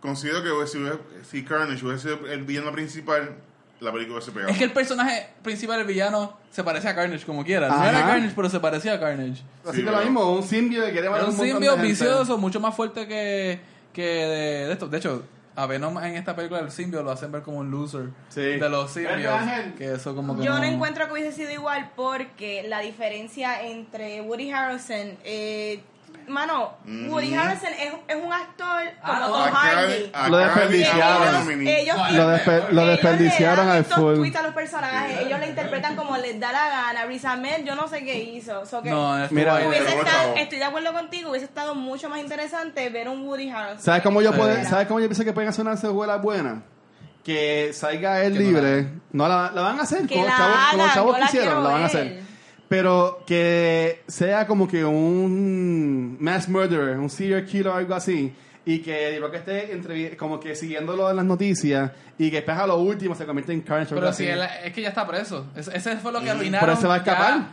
Considero que si, hubiera- si Carnage hubiese sido el villano principal, la película hubiese pegado. Es que el personaje principal, el villano, se parece a Carnage como quiera. No Ajá. era Carnage, pero se parecía a Carnage. Así Sí, que lo mismo, un simbio que quiere Era matar un montón de simbio gente. vicioso, mucho más fuerte que, que de, de esto. De hecho, a Venom en esta película el simbio lo hacen ver como un loser Sí. de los simbios. ¿Verdad, Ángel? Que eso como que Yo no encuentro que hubiese sido igual porque la diferencia entre Woody Harrelson, eh, mano, Woody Harrelson es, es un actor como Ah, no, Tom Hardy. Lo desperdiciaron. Ellos, ellos, Lo, despe- lo ellos desperdiciaron le dan al estos full. tweets a los personajes, ellos le interpretan como les da la gana. Ahmed, yo no sé qué hizo. So que No, estuvo Mira, hubiese estado- estoy de acuerdo contigo, hubiese estado mucho más interesante ver un Woody Harrelson. ¿Sabes cómo yo Sí. puedo, ¿Sabes cómo yo pienso que pueden hacer una secuela buena? Que salga él la libre. No la, la van a hacer. Que como la chavos, como hagan, chavos yo la quisieron, quiero la van a ver. hacer. Pero que sea como que un mass murderer, un serial killer o algo así. Y que digo que esté como que siguiéndolo en las noticias. Y que después a lo último se convierte en Carnage o algo Pero si él, es que ya está preso. Ese, ese fue lo que Mm. arruinaron. ¿Pero se va a ya. escapar?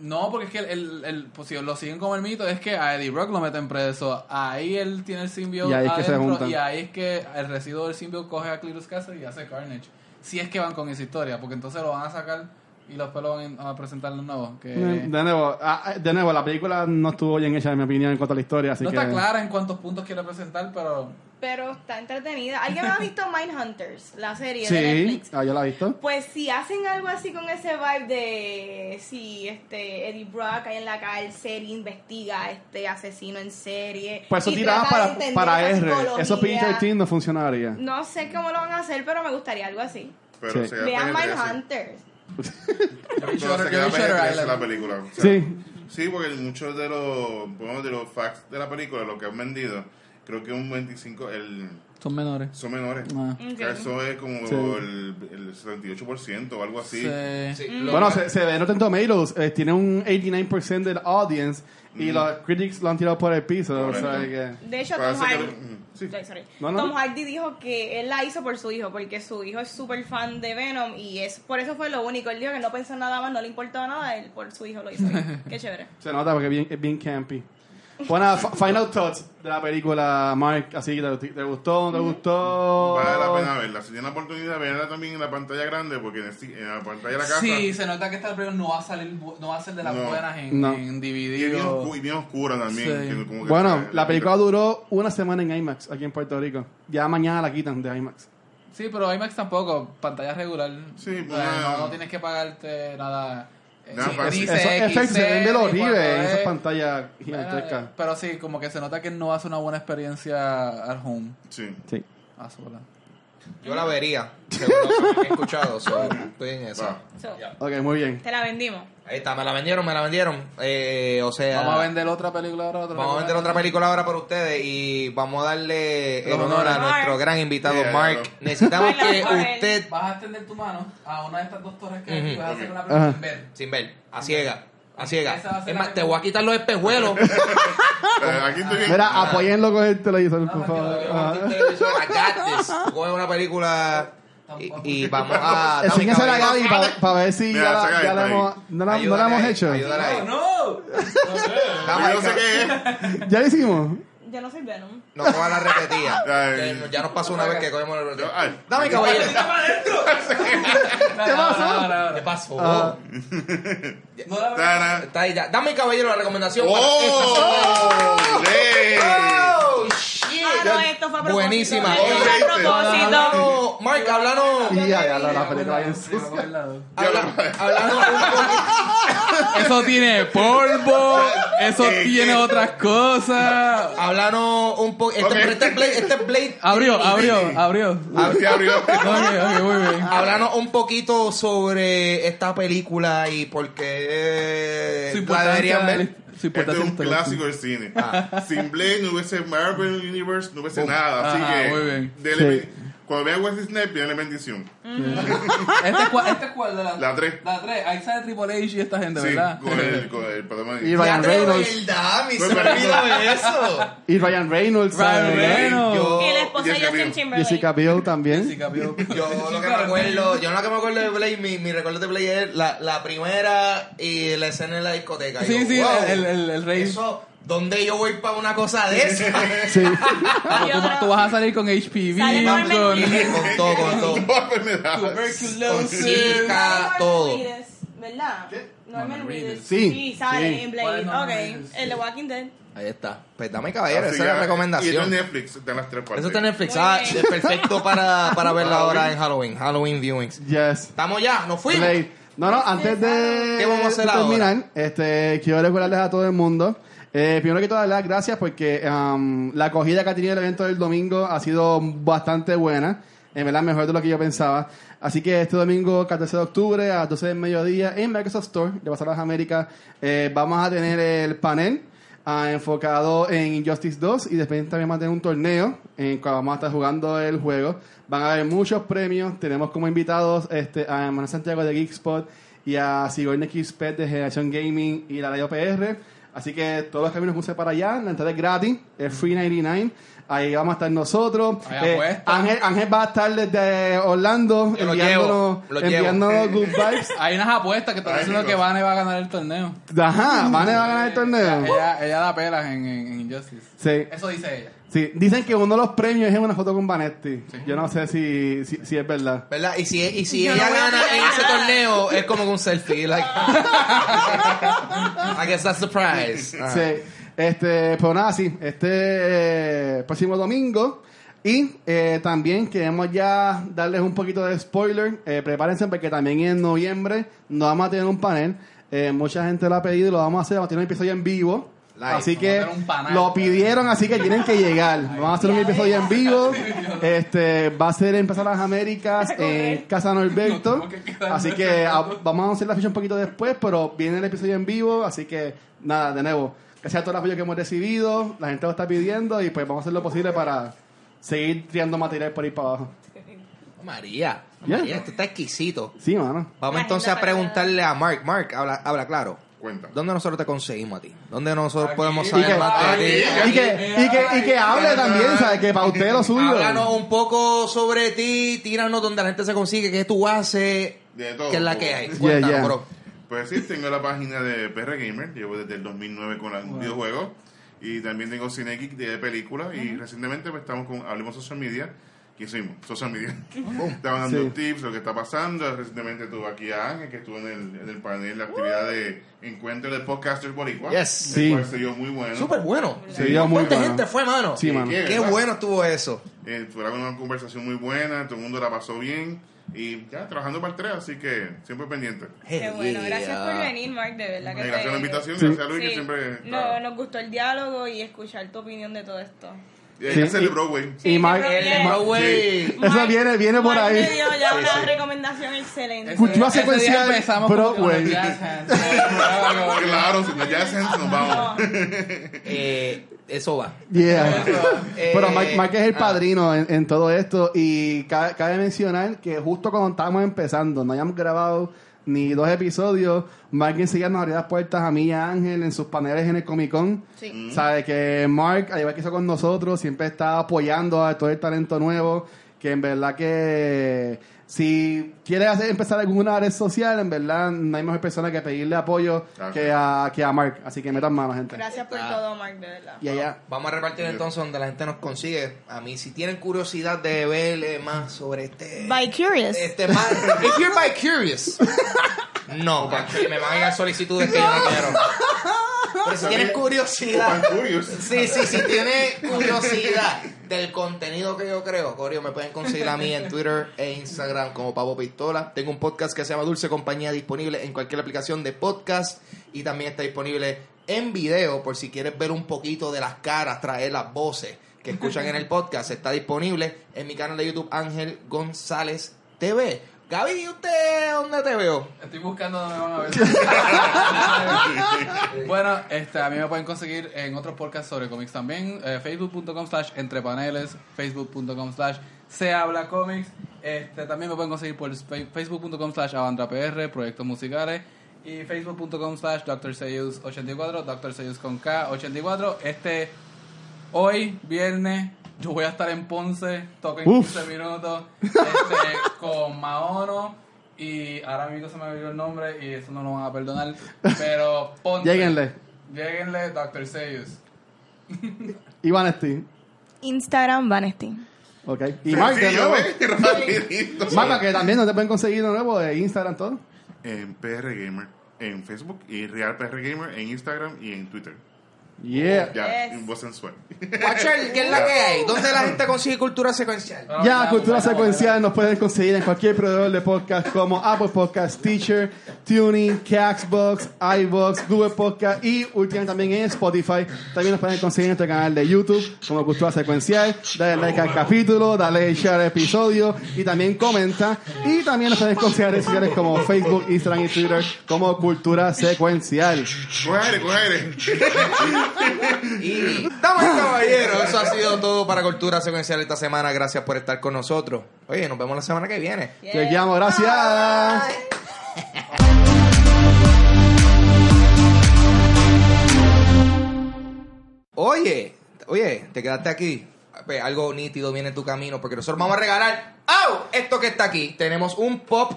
No, porque es que el, el, el- pues, si lo siguen como el mito, es que a Eddie Brock lo meten preso. Ahí él tiene el simbio Y ahí es que se adentro, juntan. y ahí es que el residuo del simbio coge a Cletus Cassidy y hace Carnage. Si es que van con esa historia, porque entonces lo van a sacar y después lo van a presentar los nuevos. Que De nuevo, ah, de nuevo, la película no estuvo bien hecha, en mi opinión, en cuanto a la historia. Así no que... está clara en cuántos puntos quiere presentar, pero Pero está entretenida. ¿Alguien ha visto Mindhunters? La serie de Sí, Netflix. ah, yo la he visto. Pues si hacen algo así con ese vibe de si este Eddie Brock ahí en la cárcel investiga a este asesino en serie. Pues eso tiraba de para, para R. Eso psicología. PG-13 no funcionaría. No sé cómo lo van a hacer, pero me gustaría algo así. Pero Sí. Vean PG-13. Mindhunters. Pero se queda vi Shutter PG-13 Island. la película. O sea, Sí. Sí, porque muchos de los, bueno, de los facts de la película, lo que han vendido, creo que un 25, el, son menores. son menores. Ah. O sea, eso es como Sí. el, el 78% o algo así. Sí. Sí, lo- Bueno, se, se ve en Rotten Tomatoes, eh, tiene un 89% del audience y los critics lo han tirado por el piso. O sea, que... De hecho, Tom Parece que- Hardy, mm, sí. Sorry. No, no. Tom Hardy dijo que él la hizo por su hijo, porque su hijo es súper fan de Venom y es por eso fue lo único. Él dijo que no pensó nada más, no le importaba nada, él por su hijo lo hizo. Qué chévere. Se nota porque es bien, es bien campy. Bueno, final thoughts de la película, Mark. Así que te, te gustó, no te gustó. Vale la pena verla. Si tienen la oportunidad, verla también en la pantalla grande, porque en, el- en la pantalla de la casa. Sí, se nota que esta película no va a salir, no va a ser de las No. buenas en, No. en Y DVD. bien, o- oscu- y bien oscura también. Sí. que como que Bueno, la película duró una semana en IMAX aquí en Puerto Rico. Ya mañana la quitan de IMAX. Sí, pero IMAX tampoco, pantalla regular. Sí, O sea, pues, no, no tienes que pagarte nada. Nada sí, Esos efectos se ven de lo XL, horrible en esas 4D. pantallas gigantescas. Pero sí, como que se nota que no ser una buena experiencia al home. Sí. Sí. A sola. Yo la vería, que he escuchado. so, estoy en eso. So, Ok, muy bien. te la vendimos. Ahí está, me la vendieron, me la vendieron. Eh, o sea, Vamos a vender otra película ahora. Otra vamos a vender otra película ahora para ustedes y vamos a darle el honor a nuestro gran invitado Yeah, Mark. Necesitamos que usted, Vas a extender tu mano a una de estas dos torres que vas a hacer una película sin ver. sin ver, a ciega, a ciega. A Es más, te voy a quitar los espejuelos. Aquí estoy bien. Mira, apóyenlo con el televisor, por No, favor. I got this. Coge una película y, y vamos a... Dame, Enséñasela a caballero. Gaby para ver si Mira, ya la, saca ya la hemos, no la, no la Ayúdale hemos ahí, hecho. ayúdale ahí. ¡No! Dame, Yo no sé qué es. ¿Ya la hicimos? Yo no soy Venom. No coja la repetida. Ay. que ya nos pasó una vez que cogemos la repetida. Ay. Dame, caballero. ¿Qué pasó? ¿Qué pasó? Ah. Está ahí ya. Dame, caballero, la recomendación. para ¡Oh! Oh. No, esto fue a propósito. Buenísima. Esto fue a propósito. Háblanos, Mark, háblanos. Y ya, ya, la, la película bien sucia. Háblanos un poquito. Eso tiene polvo, eso ¿Qué, tiene qué? otras cosas. Háblanos un poco. Este, este es Blade. Este es Blade. Abrió, abrió, abrió. Abrió. Ok, muy bien. Háblanos un poquito sobre esta película y por qué la deberían ver. Su Este es un clásico del cine. Sin Blade no hubiese Marvel Universe, no hubiese nada. Así Ajá, que, muy bien. dele- Sí. Cuando vean Wesley Snipes, denle bendición. Este es cuál, este es cuál de la, La tres. La 3. Ahí sale Triple H y esta gente, Sí, ¿verdad? con el, con el, perdón, Y Ryan Ya de Reynolds. verdad, mi Pues, pero- olvidó eso. Y Ryan Reynolds. Ryan ¿sabes? Reynolds. Yo, Y la esposa de Jessica Justin. Timberlake. Jessica Biel también. Sí, cambió. yo lo que me acuerdo, yo lo que me acuerdo de Blade, mi, mi recuerdo de Blade es la, la primera y la escena en la discoteca. Sí, Yo, sí, wow, el, el, el rey. Eso, ¿dónde yo voy para una cosa de esa? Sí. Tú, tú vas a salir con HPV, Sale con Reedus. con todo, con todo. Con tuberculosis. zika, Norman todo. ¿Verdad? Norman Norman Reedus. Reedus. Sí, Sí, sale sí. en ¿Cuál es Blade. Ok, el de Walking Dead. Ahí está. Pues dame caballero, Así esa es la Y recomendación. está en Netflix, está en las tres partes. Eso está en Netflix. Ah, es perfecto para, para verla ahora en Halloween. Halloween viewings. Yes. Estamos ya, nos fuimos. Blade. No, no, antes de, ¿Qué vamos a hacer de ahora? terminar, este, quiero recordarles a todo el mundo. Eh, primero que todo, dar las gracias porque um, la acogida que ha tenido el evento del domingo ha sido bastante buena. En verdad, mejor de lo que yo pensaba. Así que este domingo, 14 de octubre, a las 12 del mediodía, en Microsoft Store de Pasar las Américas, eh, vamos a tener el panel ah, enfocado en Injustice 2 y después también vamos a tener un torneo en el cual vamos a estar jugando el juego. Van a haber muchos premios. Tenemos como invitados este, a Manuel Santiago de Geekspot y a Sigourney Kispet de Generación Gaming y la Radio PR. Así que todos los caminos puse para allá. La entrada es gratis, es free 99. Ahí vamos a estar nosotros. Hay Eh, apuestas. Ángel, Ángel va a estar desde Orlando Yo lo enviándonos, llevo, lo enviándonos good vibes. Hay unas apuestas que están diciendo que Vane va a ganar el torneo. Ajá, ¿Vane va a ganar el torneo? Ella, ella da pelas en, en, en Injustice. Sí. Eso dice ella. Sí, dicen que uno de los premios es una foto con Vanetti. Yo no sé si, si, si es verdad. ¿Verdad? Y si, y si ella gana en ese torneo, es como un selfie. Like, I guess that's the prize. Sí. Este, pero nada, sí. Este eh, próximo domingo. Y eh, también queremos ya darles un poquito de spoiler. Eh, prepárense porque también en noviembre nos vamos a tener un panel. Eh, mucha gente lo ha pedido y lo vamos a hacer. Vamos a tener un episodio en vivo. Live. Así que lo pidieron, así que tienen que llegar. Vamos a hacer un episodio en vivo. Este va a ser Plaza Las Américas, en Casa Norberto. Así que a- vamos a hacer la ficha un poquito después, pero viene el episodio en vivo, así que nada, de nuevo, gracias a todo el apoyo que hemos recibido, la gente lo está pidiendo y pues vamos a hacer lo posible para seguir triando material por ahí para abajo. María, Yeah. María, esto está exquisito. Sí, mano. Vamos entonces a preguntarle a Mark. Mark, habla, habla claro. Cuenta. ¿Dónde nosotros te conseguimos a ti? ¿Dónde nosotros Aquí. podemos saber que, más de ti? y que, y que, y que hable también, ¿sabes? Que para usted lo suyo. Háblanos un poco sobre ti, tíranos donde la gente se consigue, qué tú haces, De todo. qué es la que hay. Yeah, Cuéntanos, yeah. bro. Pues sí, tengo la página de PR Gamer, llevo desde el 2009 con los videojuegos y también tengo Cine Geek de películas y recientemente pues, estamos con Hablemos Social Media, que hicimos Social Media. Estaban dando Sí. tips, lo que está pasando. Recientemente tuve aquí a Ángel, que estuvo en el, en el panel, la actividad de encuentro de podcasters boricua. Yes. el Sí. cual se dio muy bueno. Súper bueno. Se dio muy ¿Cuánta bueno. gente fue, mano? Sí, mano. ¿Qué? Qué bueno estuvo eso. Eh, fue una conversación muy buena, todo el mundo la pasó bien y ya trabajando para el 3, así que siempre pendiente. Qué bueno, gracias por venir, Mark, de verdad que gracias por la invitación, gracias a Luis que Sí. siempre... No, nos gustó el diálogo y escuchar tu opinión de todo esto. Y ahí Sí, se celebró, y- güey. Y Mark, El Ma- Broadway. Eso viene- viene por Mark ahí. me dio ya una recomendación excelente. Cultura secuencial, con Broadway. Claro, si no ya se nos vamos. Eh, eso va. Yeah. Eh, Pero Mark, Mark es el ah. padrino en, en todo esto y ca- cabe, mencionar que justo cuando estábamos empezando, no habíamos grabado ni dos episodios, Mark enseguida nos abría las puertas a mí y a Ángel en sus paneles en el Comic Con. Sí. Sabe que Mark, al igual que hizo con nosotros, siempre está apoyando a todo el talento nuevo, que en verdad que si quiere hacer, empezar alguna red social, en verdad no hay mejor persona que pedirle apoyo Claro. que a, que a Mark. Así que metan mano, gente. Gracias por Ah. todo, Mark, de verdad. Y allá. Vamos a repartir entonces donde la gente nos consigue. A mí, si tienen curiosidad de ver más sobre este... By Curious. Este más... If you're by curious. No, porque me van a llegar solicitudes que yo no quiero. Pero si tienen curiosidad... Sí, sí, sí, tiene curiosidad del contenido que yo creo, Corio, me pueden conseguir a mí en Twitter e Instagram como Pavo Pistola. Tengo un podcast que se llama Dulce Compañía disponible en cualquier aplicación de podcast y también está disponible en video por si quieres ver un poquito de las caras, traer las voces que escuchan en el podcast. Está disponible en mi canal de YouTube Ángel González TV. Gaby, ¿y ¿usted dónde te veo? Estoy buscando dónde me van a ver. bueno, este, a mí me pueden conseguir en otros podcasts sobre cómics también. eh, Facebook.com slash entre paneles, Facebook.com slash se habla cómics. Este, también me pueden conseguir por Facebook.com slash avandrapr, proyectos musicales. Y Facebook.com slash Dr. 84, Dr. Seyus con K 84. Este, hoy, viernes, yo voy a estar en Ponce, toco en Uf. 15 minutos, este, con Maono. Y ahora mismo se me olvidó el nombre y eso no lo van a perdonar. Pero Ponce. Lléguenle. Lléguenle, Dr. Seyus. Iván Steve. Instagram, Vanesti. Ok. Y Mark, de nuevo. ¿eh? Marca, que también no te pueden conseguir de nuevo de Instagram todo. En PR Gamer, en Facebook y Real PR Gamer en Instagram y en Twitter. Yeah. Ya, Yes. it wasn't sweat. Watcher, ¿qué es la que hay? ¿Dónde la gente consigue cultura secuencial? Ya, Cultura Secuencial nos pueden conseguir en cualquier proveedor de podcast como Apple Podcast, Teacher, Tuning, Caxbox, iBox, Google Podcast y últimamente también en Spotify. También nos pueden conseguir en nuestro canal de YouTube como Cultura Secuencial. Dale like al capítulo, dale share al episodio y también comenta. Y también nos pueden conseguir en redes sociales como Facebook, Instagram y Twitter como Cultura Secuencial. Coge aire, coge aire. Y damas y caballeros, eso ha sido todo para Cultura Secuencial esta semana. Gracias por estar con nosotros. Oye, nos vemos la semana que viene. Te llamo, gracias. Oye, oye, te quedaste aquí. Pues, algo nítido viene en tu camino porque nosotros vamos a regalar ¡au! esto que está aquí. Tenemos un pop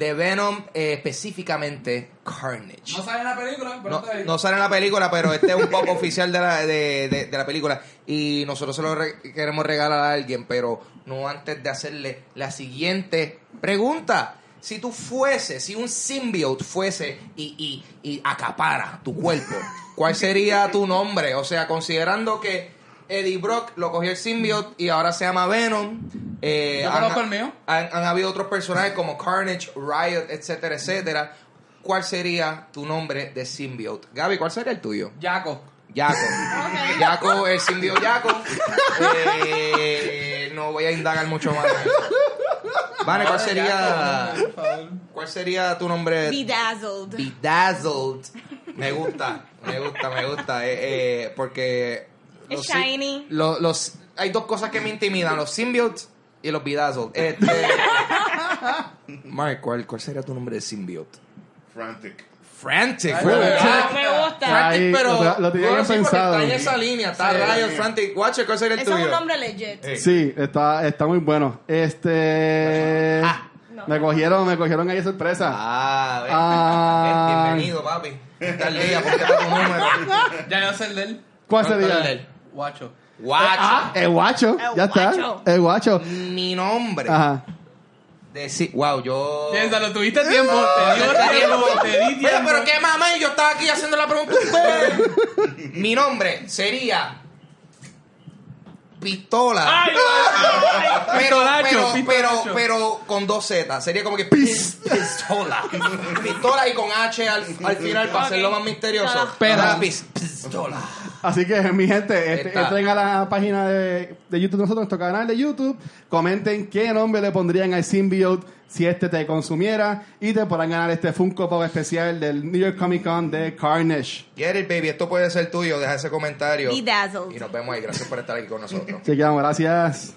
de Venom, eh, específicamente Carnage. No sale en la película, pero No, está ahí. no sale en la película, pero este es un poco oficial de la, de, de- de la película. Y nosotros se lo re- queremos regalar a alguien, pero no antes de hacerle la siguiente pregunta. Si tú fuese, si un symbiote fuese y, y, y acapara tu cuerpo, ¿cuál sería tu nombre? O sea, considerando que Eddie Brock lo cogió el symbiote y ahora se llama Venom. eh, Yo han- conozco el mío. Han, han habido otros personajes como Carnage, Riot, etcétera, etcétera. ¿Cuál sería tu nombre de symbiote? Gaby, ¿cuál sería el tuyo? Jaco. Yaco. Yaco, el symbiote Yaco. Eh, no voy a indagar mucho más. Vale, ¿cuál sería, cuál sería tu nombre? Bedazzled. Bedazzled. Me gusta, me gusta, me gusta. eh, eh, porque. Es los shiny. lo- los, hay dos cosas que me intimidan: los symbiotes y los bedazzled. Este, Mark, ¿cuál, ¿cuál sería tu nombre de symbiote? Frantic. Frantic. Ay, ¿verdad? Ah, me gusta. Frantic, Ahí, pero. lo- lo tenía bueno, sí, pensado. Está en esa línea, está Sí. Riot, Frantic. Watcher, ¿cuál sería el Eso es tuyo? un nombre legit. Sí, está, está muy bueno. Este. Ah. No. Me cogieron, me cogieron ahí sorpresa. Ah. Ah. bienvenido, papi. Está el día, porque está tu número. Ya yo sé el de él. ¿Cuál ¿Cuál es el sería? de él? Guacho. Guacho. Ah, el guacho. El ya guacho. está. El guacho. Mi nombre. Ajá. Deci- wow, yo. Piénsalo, tuviste tiempo. Te dio tiempo. Te di tiempo. pero qué mamá, yo estaba aquí haciendo la pregunta. Mi nombre sería. Pistola. Ay, pero, pero, pero, con dos Z. Sería como que pis- pistola. Pistola y con H al, al final para hacerlo más misterioso. Pero- pistola. Así que, mi gente, este, Está. entren a la página de, de YouTube de nosotros, nuestro canal de YouTube. Comenten qué nombre le pondrían al symbiote si este te consumiera. Y te podrán ganar este Funko Pop especial del New York Comic Con de Carnage. Get it, baby. Esto puede ser tuyo. Deja ese comentario. Bedazzled. Y nos vemos ahí. Gracias por estar aquí con nosotros. Así que, vamos, gracias.